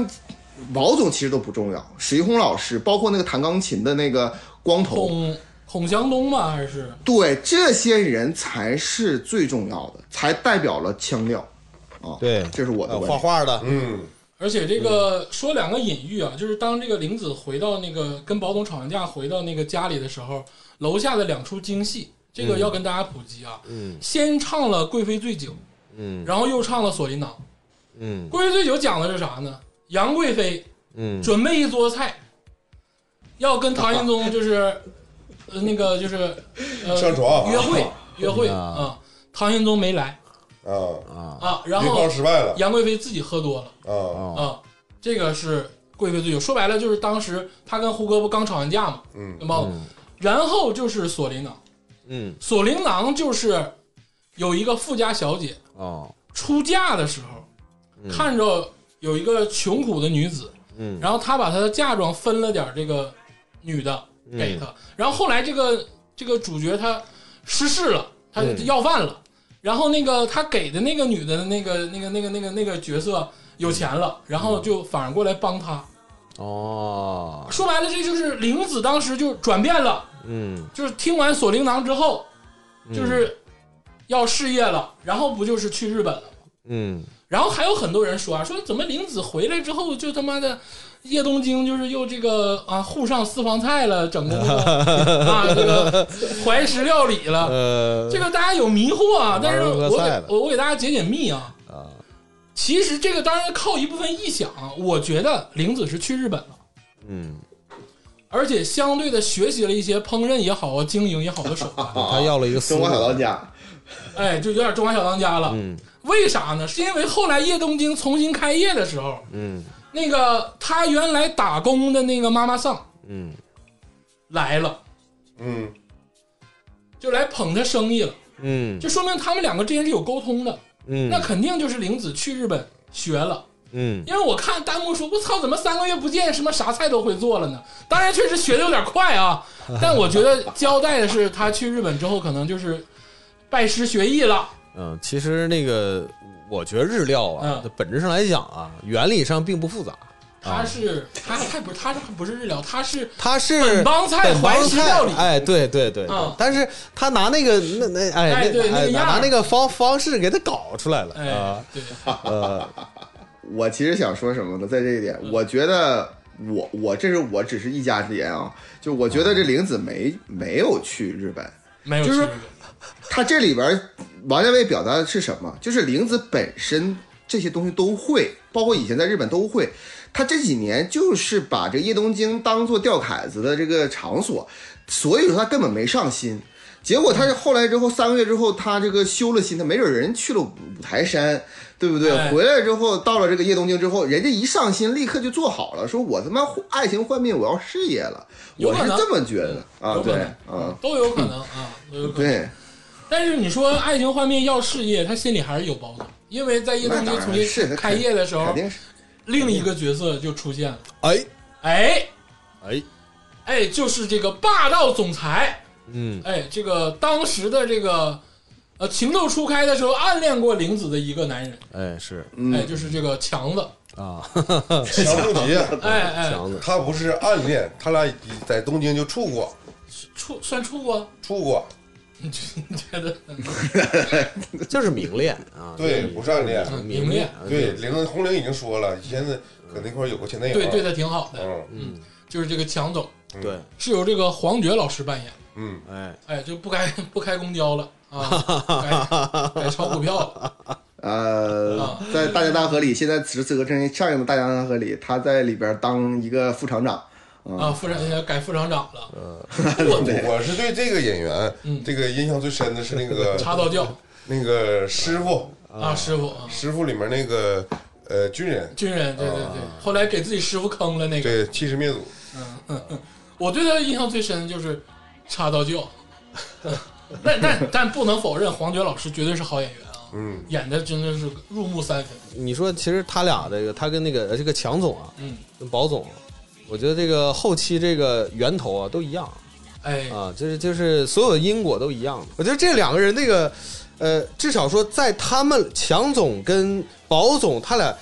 毛总其实都不重要，史玉红老师，包括那个弹钢琴的那个光头，孔孔祥东吧，还是对这些人才是最重要的，才代表了腔调啊。对这是我的呃观点。画画的，嗯而且这个说两个隐喻啊，就是当这个玲子回到那个跟宝总吵完架回到那个家里的时候，楼下的两出京戏，这个要跟大家普及啊。嗯。先唱了《贵妃醉酒》，嗯。然后又唱了《锁麟囊》。嗯《贵妃醉酒》讲的是啥呢？杨贵妃嗯。准备一桌菜，要跟唐玄宗 就是呃那个就是呃上床约会约会啊。啊，唐玄宗没来啊，啊啊，然约后炮失败了。杨贵妃自己喝多了。啊，哦啊，这个是贵妃醉酒。说白了就是当时她跟胡歌不刚吵完架嘛，嗯跟包总，然后就是锁麟囊，嗯。锁麟囊就是有一个富家小姐哦。出嫁的时候，看着有一个穷苦的女子，嗯。然后她把她的嫁妆分了点这个女的给她，然后后来这个这个主角她失势了，他嗯。要饭了，然后那个他给的那个女的那个那个那个那个那个角色有钱了，然后就反而过来帮他。哦。说白了，这就是玲子当时就转变了，嗯。就是听完《锁麟囊》之后，就是要事业了，然后不就是去日本了吗？嗯。然后还有很多人说啊，说怎么玲子回来之后就他妈的叶东京就是又这个啊沪上私房菜了，整个这个 啊这个怀石料理了，呃。这个大家有迷惑啊，但是我给我我给大家解解密啊。啊。其实这个当然靠一部分臆想啊，我觉得玲子是去日本了。嗯，而且相对的学习了一些烹饪也好啊，经营也好的手段，他要了一个中华小当家，哎，就有点中华小当家了。嗯。为啥呢？是因为后来叶东京重新开业的时候，嗯那个他原来打工的那个妈妈桑嗯。来了，嗯。就来捧他生意了，嗯。就说明他们两个之间是有沟通的。嗯，那肯定就是玲子去日本学了，嗯，因为我看弹幕说，我操，怎么三个月不见，什么啥菜都会做了呢？当然，确实学的有点快啊，但我觉得交代的是他去日本之后，可能就是拜师学艺了。嗯，其实那个，我觉得日料啊嗯，本质上来讲啊，原理上并不复杂，它是它它不是他是不是日料，它是它是本帮菜本帮淮西料理。哎，对对对，但是他拿那个那那哎哎拿拿那个方方式给他搞出来了哎啊，对，呃，我其实想说什么呢？在这一点，我觉得我我这是我只是一家之言啊，就我觉得这玲子没没有去日本，就是没有去日本 他这里边王家卫表达的是什么？就是玲子本身这些东西都会，包括以前在日本都会。他这几年就是把这个叶东京当做吊凯子的这个场所，所以说他根本没上心。结果他后来之后三个月之后，他这个修了心，他没准人去了五台山，对不对？哎回来之后到了这个叶东京之后，人家一上心立刻就做好了，说我他妈爱情换命，我要事业了，我是这么觉得啊，对啊，都有可能啊，都有可能。对。但是你说爱情幻灭要事业，他心里还是有包的，因为在叶东杰重新开业的时候另一个角色就出现了，哎哎哎，哎，就是这个霸道总裁，嗯，哎，这个当时的这个呃情窦初开的时候暗恋过玲子的一个男人，哎是。哎，就是这个强子，啊，强不杰，哎哎，强子，他不是暗恋，他俩在东京就处过，处算处过，处过，你觉得？就是明恋啊，对不是暗恋。明明恋啊对，玲红玲已经说了，以前在搁那块儿有过前男友，对对他挺好的，嗯。嗯，就是这个强总对，是由这个黄觉老师扮演。嗯，哎，哎，就不开 不开公交了啊，改改炒股票了。呃啊，在《大江大河》里，现在此时此刻正上映的《大江大河》里，他在里边当一个副厂长。啊，副厂改副厂长了，我 我是对这个演员嗯。这个印象最深的是那个 插刀教。那个师傅，啊，师傅啊，师傅里面那个呃军人，军人，对对对，后来给自己师傅坑了那个。对，欺师灭祖，嗯嗯我对他印象最深的就是插刀教，但但但不能否认黄觉老师绝对是好演员啊，嗯，演的真的是入木三分。你说其实他俩这个，他跟那个呃这个强总啊，嗯，跟宝总，我觉得这个后期这个源头啊都一样哎，啊，就是就是所有的因果都一样的。我觉得这两个人那个，呃，至少说在他们强总跟宝总他俩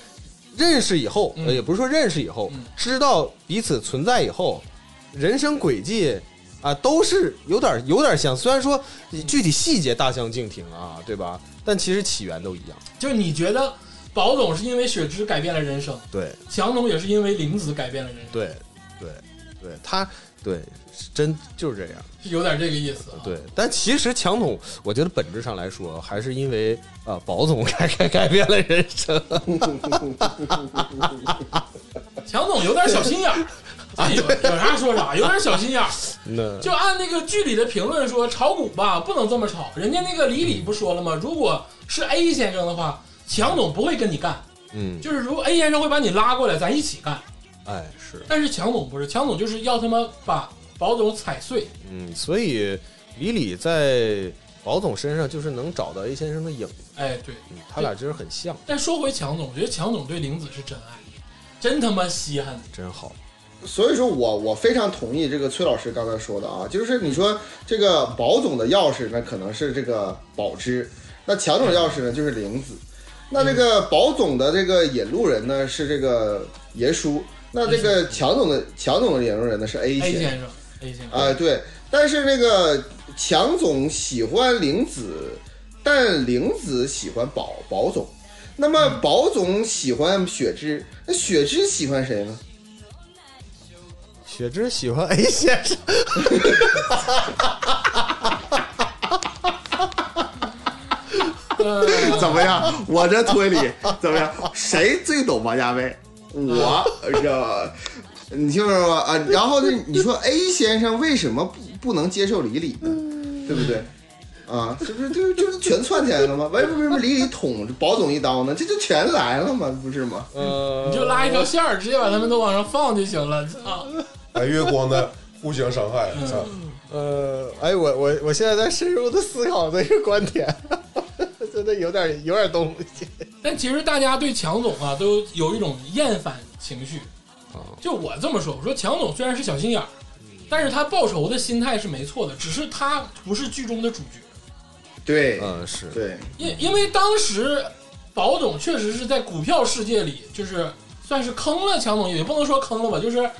认识以后，也不是说认识以后，嗯知道彼此存在以后，人生轨迹啊都是有点有点像，虽然说具体细节大相径庭啊，对吧？但其实起源都一样。就你觉得宝总是因为雪芝改变了人生，对强总也是因为玲子改变了人生，对对对，他对是真就是这样。是有点这个意思啊。对，但其实强总，我觉得本质上来说，还是因为啊，宝总 改改改变了人生。强总有点小心眼儿，这有有啥说啥，有点小心眼儿。那就按那个剧里的评论说，炒股吧不能这么炒。人家那个李李不说了吗？如果是 A 先生的话，强总不会跟你干，嗯，就是如果 A 先生会把你拉过来，咱一起干。哎是，但是强总不是，强总就是要他妈把宝总踩碎。嗯，所以李李在宝总身上就是能找到 A 先生的影子，哎，对。嗯他俩真是很像，但说回强总，我觉得强总对玲子是真爱，真他妈稀罕。真好。所以说我我非常同意这个崔老师刚才说的啊，就是你说这个宝总的钥匙呢，可能是这个宝芝，那强总钥匙呢就是玲子，那这个宝总的这个引路人呢是这个爷叔，那这个强总的强总的引路人呢是 A A 先生先生，A 先生，啊、对，但是那个强总喜欢玲子，但玲子喜欢宝宝总，那么宝总喜欢雪芝，那雪芝喜欢谁呢？雪芝喜欢 A 先生，呃 怎么样？我这推理 怎么样？谁最懂王家卫？我 是吧？你听说吗？啊，然后呢？你说 A 先生为什么不不能接受李李呢？对不对？啊，这不是就就是全串起来了吗？为什么为什么李李捅保总一刀呢？这就全来了吗？不是吗？呃，你就拉一条线儿，直接把他们都往上放就行了。操！白月光的互相伤害，操呃，哎，我我我现在在深入的思考这个观点，真的有点有点东西。但其实大家对强总啊都有一种厌烦情绪。啊就我这么说，我说强总虽然是小心眼儿，但是他报仇的心态是没错的，只是他不是剧中的主角。对嗯，是对，因因为当时宝总确实是在股票世界里，就是算是坑了强总，也不能说坑了吧，就是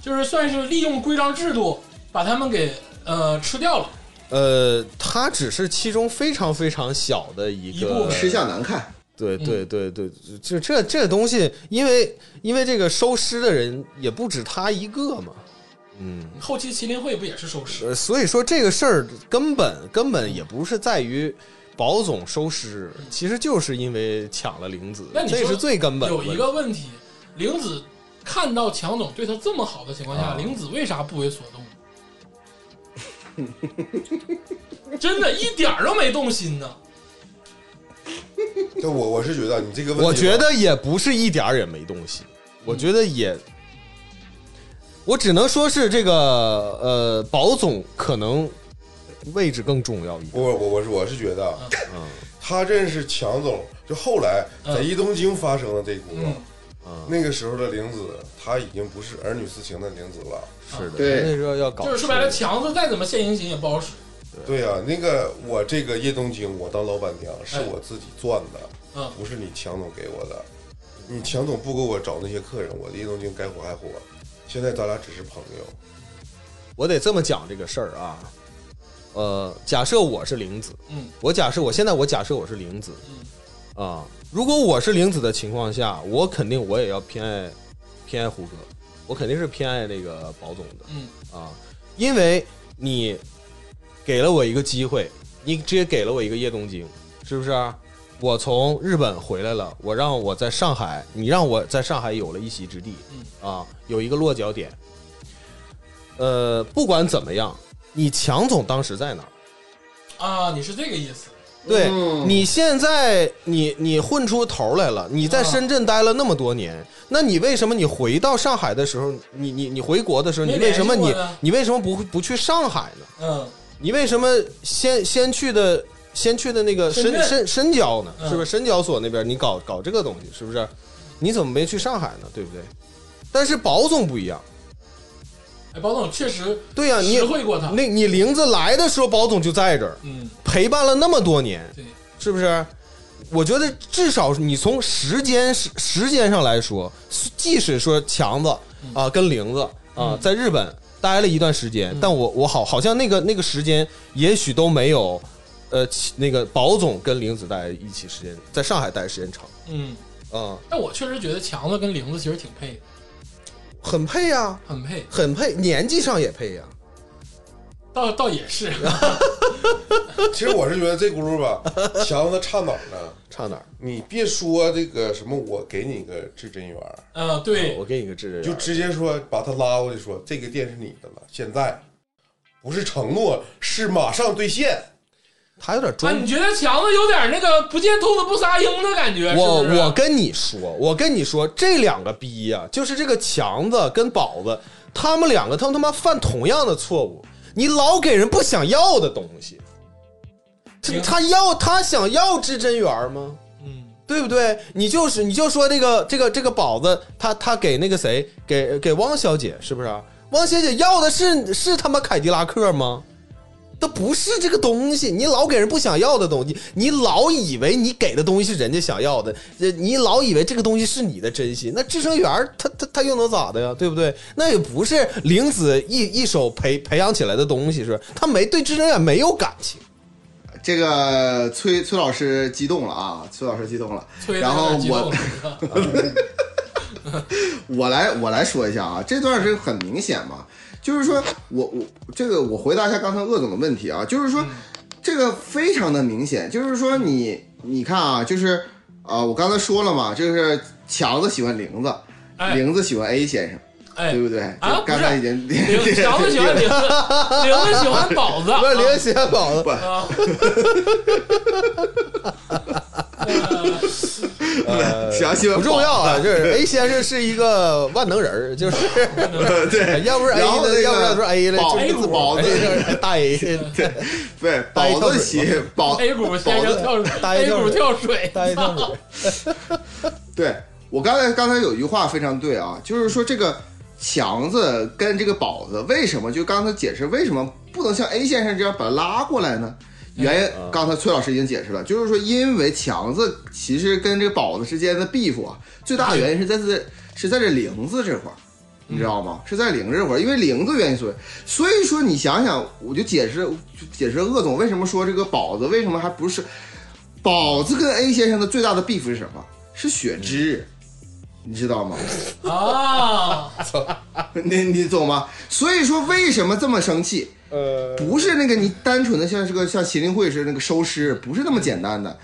就是算是利用规章制度把他们给呃吃掉了。呃，它只是其中非常非常小的一个一部分吃相难看。对嗯对对对，就这这东西，因为因为这个收尸的人也不止他一个嘛，嗯，后期麒麟会不也是收尸？呃，所以说这个事儿根本根本也不是在于保总收尸，其实就是因为抢了玲子那，你说这是最根本有。一个问题，玲子看到强总对他这么好的情况下，啊玲子为啥不为所动？真的一点儿都没动心呢。就我我是觉得你这个问题，我觉得也不是一点儿也没动心，我觉得也，我只能说是这个呃，保总可能位置更重要一点。我我我是我是觉得啊，嗯他认识强总，就后来在嗯伊东京发生的这轱辘，嗯，嗯，那个时候的玲子，她已经不是儿女私情的玲子了。是的，对。那时候要搞，就是说白了，强子再怎么献殷勤也不好使。对。呀、那个我这个叶东京，我当老板娘是我自己赚的，嗯。不是你强总给我的。你强总不给我找那些客人，我的叶东京该火还火。现在咱俩只是朋友，我得这么讲这个事儿啊。呃，假设我是玲子，嗯。我假设我现在我假设我是玲子。嗯。啊，如果我是玲子的情况下，我肯定我也要偏爱偏爱胡歌，我肯定是偏爱那个保总的嗯啊，因为你给了我一个机会，你直接给了我一个叶东京，是不是啊、我从日本回来了，我让我在上海，你让我在上海有了一席之地，啊，有一个落脚点。呃，不管怎么样，你强总当时在哪儿？啊，你是这个意思？对、嗯你现在你你混出头来了，你在深圳待了那么多年，那你为什么你回到上海的时候，你你你回国的时候，你为什么你你为什么不不去上海呢？嗯你为什么先先去的先去的那个深深深深交呢？嗯是不是深交所那边你搞搞这个东西是不是？你怎么没去上海呢？对不对？但是保总不一样，哎，保总确实对呀、你实惠过他。那你玲子来的时候，保总就在这儿嗯，陪伴了那么多年，对，是不是？我觉得至少你从时间时时间上来说，即使说强子啊、跟玲子啊、嗯在日本待了一段时间，但我我好好像那个那个时间也许都没有呃那个保总跟玲子待一起时间，在上海待时间长嗯，啊、但我确实觉得强子跟玲子其实挺配的，很配呀、很配，很配，年纪上也配呀、倒倒也是。其实我是觉得这轱辘吧，强子差哪儿呢？差哪儿？你别说这个什么，我给你个至真园儿，嗯，对我，给你个智人就直接说把他拉过去说，这个店是你的了，现在不是承诺，是马上兑现。啊，他有点装你觉得强子有点那个不见兔子不撒鹰的感觉？我是不是我跟你说，我跟你说，这两个逼呀、就是这个强子跟宝子，他们两个他们他妈犯同样的错误。你老给人不想要的东西，他他要他想要至真园吗？嗯对不对？你就是你就说这个这个这个宝子，他他给那个谁给给汪小姐是不是啊？汪小姐要的是是他妈凯迪拉克吗？都不是这个东西，你老给人不想要的东西，你老以为你给的东西是人家想要的，呃你老以为这个东西是你的真心，那智生园儿他他他又能咋的呀？对不对？那也不是玲子一一手培培养起来的东西，是吧？他没对智生园没有感情。这个崔崔老师激动了啊，崔老师激动了。然后我 我来我来说一下啊，这段是很明显嘛，就是说我我这个我回答一下刚才鄂总的问题啊，就是说这个非常的明显，就是说你你看啊，就是啊、我刚才说了嘛，就是强子喜欢玲子，哎。玲子喜欢 A 先生，哎对不对？啊就刚才已经子喜欢玲子，玲 子喜欢宝子，不是玲喜欢宝子，想喜欢不重要啊，就是 A 先生是一个万能人儿，就是对，要不是 A 的，要不然说 A 了，宝就股宝子。大 A，对，宝子喜宝 A 股先生跳 A 股跳水，大 A 跳水。对我刚才刚才有一句话非常对啊，就是说这个强子跟这个宝子为什么就刚才解释为什么不能像 A 先生这样把他拉过来呢？原因刚才崔老师已经解释了，就是说因为强子其实跟这个宝子之间的 beef 啊，最大的原因是在这是在这玲子这块儿。你知道吗？是在玲子这块儿，因为玲子原因所以，所以说你想想，我就解释解释鄂总为什么说这个宝子为什么还不是宝子跟 A 先生的最大的 beef 是什么？是血脂，你知道吗？啊，你你懂吗？所以说为什么这么生气？呃，不是那个你单纯的像是个像麒麟会是那个收尸，不是那么简单的，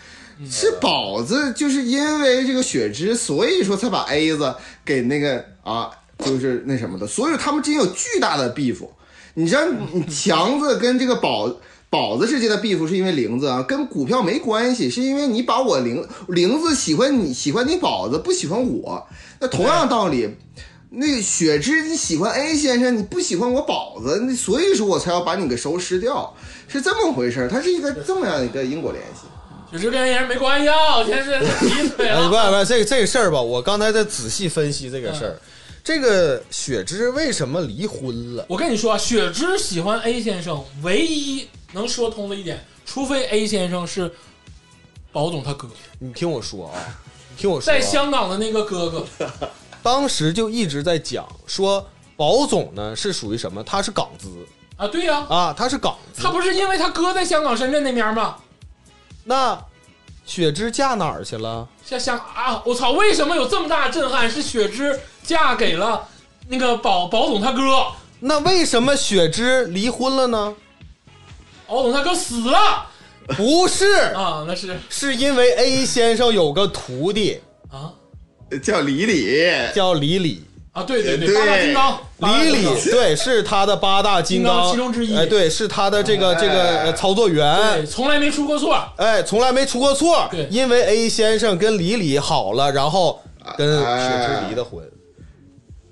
是宝子就是因为这个血脂，所以说才把 A 子给那个啊，就是那什么的，所以他们之间有巨大的 beef。你知道，强子跟这个宝宝子之间的 beef 是因为玲子啊，跟股票没关系，是因为你把我玲玲子喜欢你喜欢你宝子，不喜欢我。那同样道理，那个雪芝你喜欢 A 先生，你不喜欢我宝子，那所以说我才要把你给收拾掉，是这么回事儿，它是一个这么样一个因果联系。雪芝跟 A 先生没关系啊，我先是提腿了，不了。不，这个这个事儿吧，我刚才在仔细分析这个事儿。这个雪芝为什么离婚了？我跟你说啊，雪芝喜欢 A 先生，唯一能说通的一点，除非 A 先生是宝总他哥，你听我说啊，你听我说、啊，在香港的那个哥哥，当时就一直在讲说，宝总呢是属于什么？他是港资啊，对呀、啊，他是港资他。不是因为他哥在香港、深圳那边吗？那雪芝嫁哪儿去了？像香啊，我操，为什么有这么大震撼？是雪芝嫁给了那个宝宝总他哥，那为什么雪芝离婚了呢？宝总他哥死了。不是，啊，那是。是因为 A 先生有个徒弟。啊？叫李李，叫李李，啊，对对对八大金刚，八大李金刚。李对，是他的八大金金刚其中之一。哎，对，是他的这个这个呃操作员。对，。从来没出过错。哎，从来没出过错。对，因为 A 先生跟李李好了，然后跟雪芝离的婚，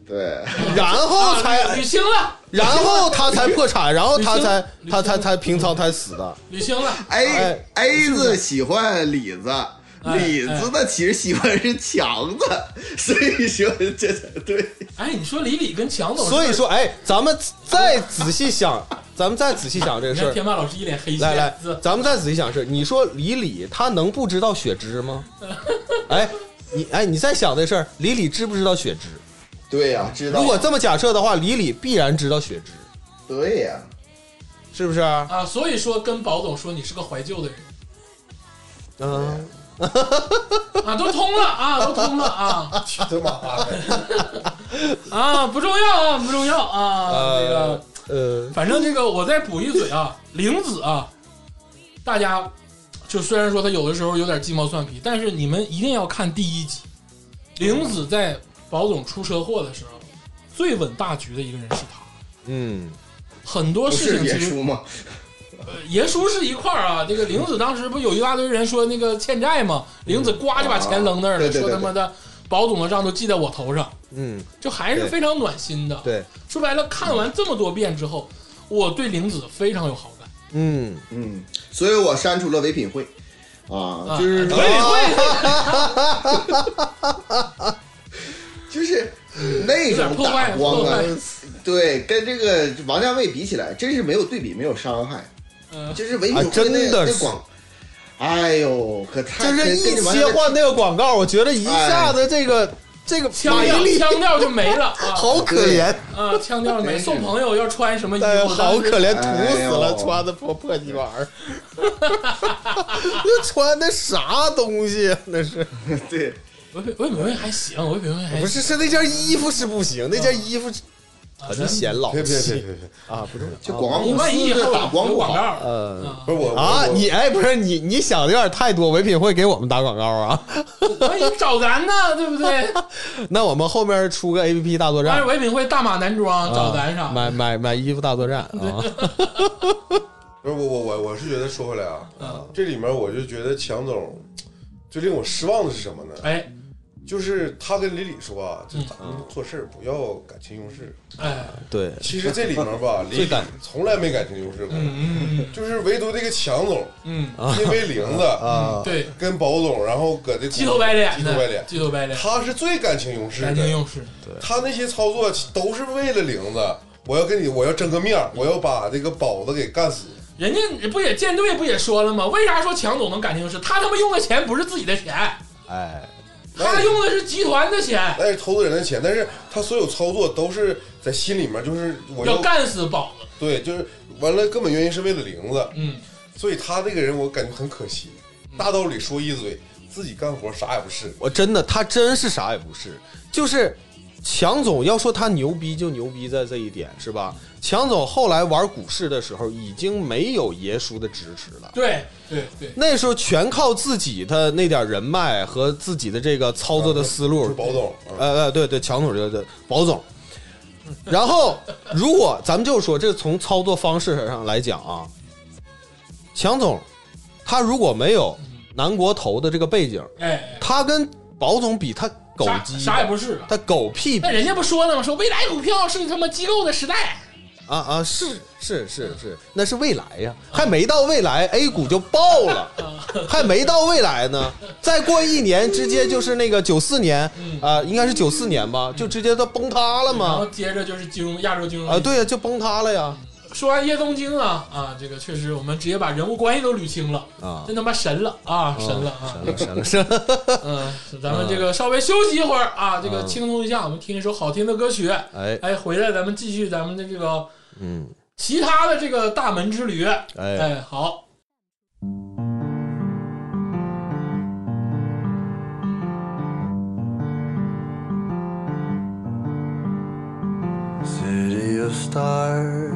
对，然后啊才捋，清了，然后他才破产，然后他才他才才平仓才死的。捋清了。A 哎 A 字喜欢李子，哎李子呢其实喜欢是强子，所以说这才对。哎，你说李李跟强总，所以说，哎，咱们再仔细想，咱们再仔细想这个事儿。天霸老师一脸黑线。来来，咱们再仔细想事，你说李李他能不知道雪芝吗？哎，你哎，你再想这事儿，李李知不知道雪芝？对呀、知道。如果这么假设的话，李李必然知道雪芝，对呀、是不是？啊，所以说跟宝总说你是个怀旧的人。嗯，啊，都通了啊，都通了啊。去他妈的！啊，不重要啊，不重要啊，这个。呃，反正这个我再补一嘴啊，玲子啊，大家就虽然说他有的时候有点鸡毛蒜皮，但是你们一定要看第一集，玲子在宝总出车祸的时候，最稳大局的一个人是他。嗯，很多事情其实爷叔吗？呃爷叔是一块儿啊，这个玲子当时不有一大堆人说那个欠债吗？玲子呱就把钱扔那儿了，说他妈的保总的账都记在我头上，嗯，就还是非常暖心的。对，说白了，看完这么多遍之后，我对玲子非常有好感。嗯，嗯，所以我删除了唯品会。啊，啊就是唯品会 就是那种打光啊，对，跟这个王家卫比起来，真是没有对比，没有伤害。嗯。就是唯品啊会那真的是。那广，哎呦，可太就是一切换那个广告，我觉得一下子这个这个腔腔调就没了啊。好可怜，啊，腔调没。送朋友要穿什么衣哎，服？好可怜，哎土死了，呦。穿的破破鸡玩意儿，那穿的啥东西啊？那是。对，唯品唯品会还行，唯品会还行不是是那件衣服是不行，那件衣服很显老别别别气别别！啊，不重要就广告公万一以司后打广告，呃。啊不是我啊，我你哎，不是你，你想的有点太多。唯品会给我们打广告啊？万一找咱呢，对不对？那我们后面出个 A P P 大作战唯品会大码男装找咱啥？买买买衣服大作战啊！不是我我我我是觉得说回来啊，嗯这里面我就觉得强总最令我失望的是什么呢？哎就是他跟李李说啊，这嗯。咱们做事儿不要感情用事。哎，对，其实这里面吧，李李从来没感情用事过，就是唯独这个强总，嗯。因为玲子啊。嗯，对，跟宝总，然后搁这鸡头白脸的，鸡头白脸，鸡头白脸，他是最感情用事的。感情用事，他那些操作都是为了玲子，我要跟你，我要争个面儿，我要把这个宝子给干死。人家不也舰队不也说了吗？为啥说强总能感情用事？他他妈用的钱不是自己的钱，哎，他用的是集团的钱，那是投资人的钱，但是他所有操作都是在心里面，就是我要干死宝子。对，就是完了，根本原因是为了玲子，嗯，所以他这个人我感觉很可惜，大道理说一嘴，自己干活啥也不是。我真的他真是啥也不是，就是强总要说他牛逼就牛逼在这一点是吧？强总后来玩股市的时候已经没有爷叔的支持了。对对对，那时候全靠自己的那点人脉和自己的这个操作的思是路，宝总，啊呃呃，对对，强总这个宝总。然后，如果咱们就说这从操作方式上来讲啊，强总他如果没有南国投的这个背景，哎，他跟宝总比，他狗鸡啥也不是。他狗屁那人家不说了吗？说未来股票是他妈机构的时代。啊啊！是是是是，那是未来呀，还没到未来，A 股就爆了，还没到未来呢。再过一年，直接就是那个九四年啊，应该是九四年吧，就直接都崩塌了嘛然后嘛。接着就是金融亚洲金融啊，对呀，就崩塌了呀。说完叶东京啊啊，这个确实我们直接把人物关系都捋清了啊真他妈神了啊，神了啊！神了神了，嗯，咱们这个稍微休息一会儿啊，这个轻松一下，我们听一首好听的歌曲。哎哎，回来咱们继续咱们的这个嗯，其他的这个大门之旅。哎，哎，好，City of stars,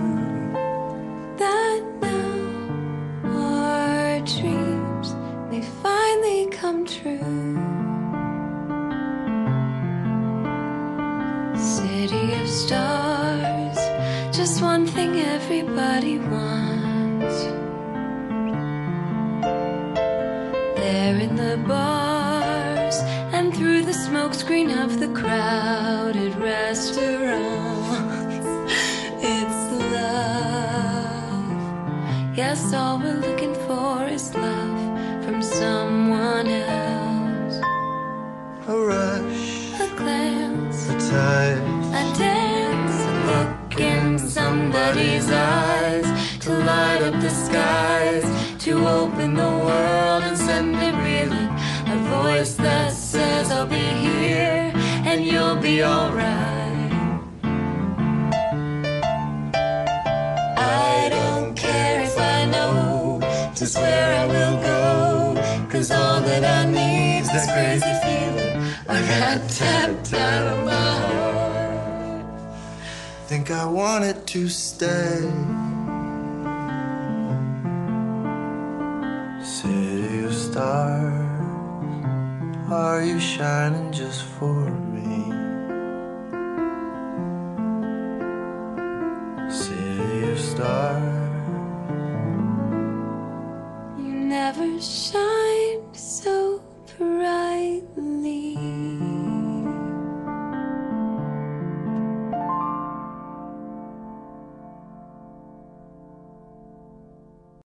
This crazy feeling. A rat tapped out of my heart. Think I wanted to stay. City of stars, are you shining just for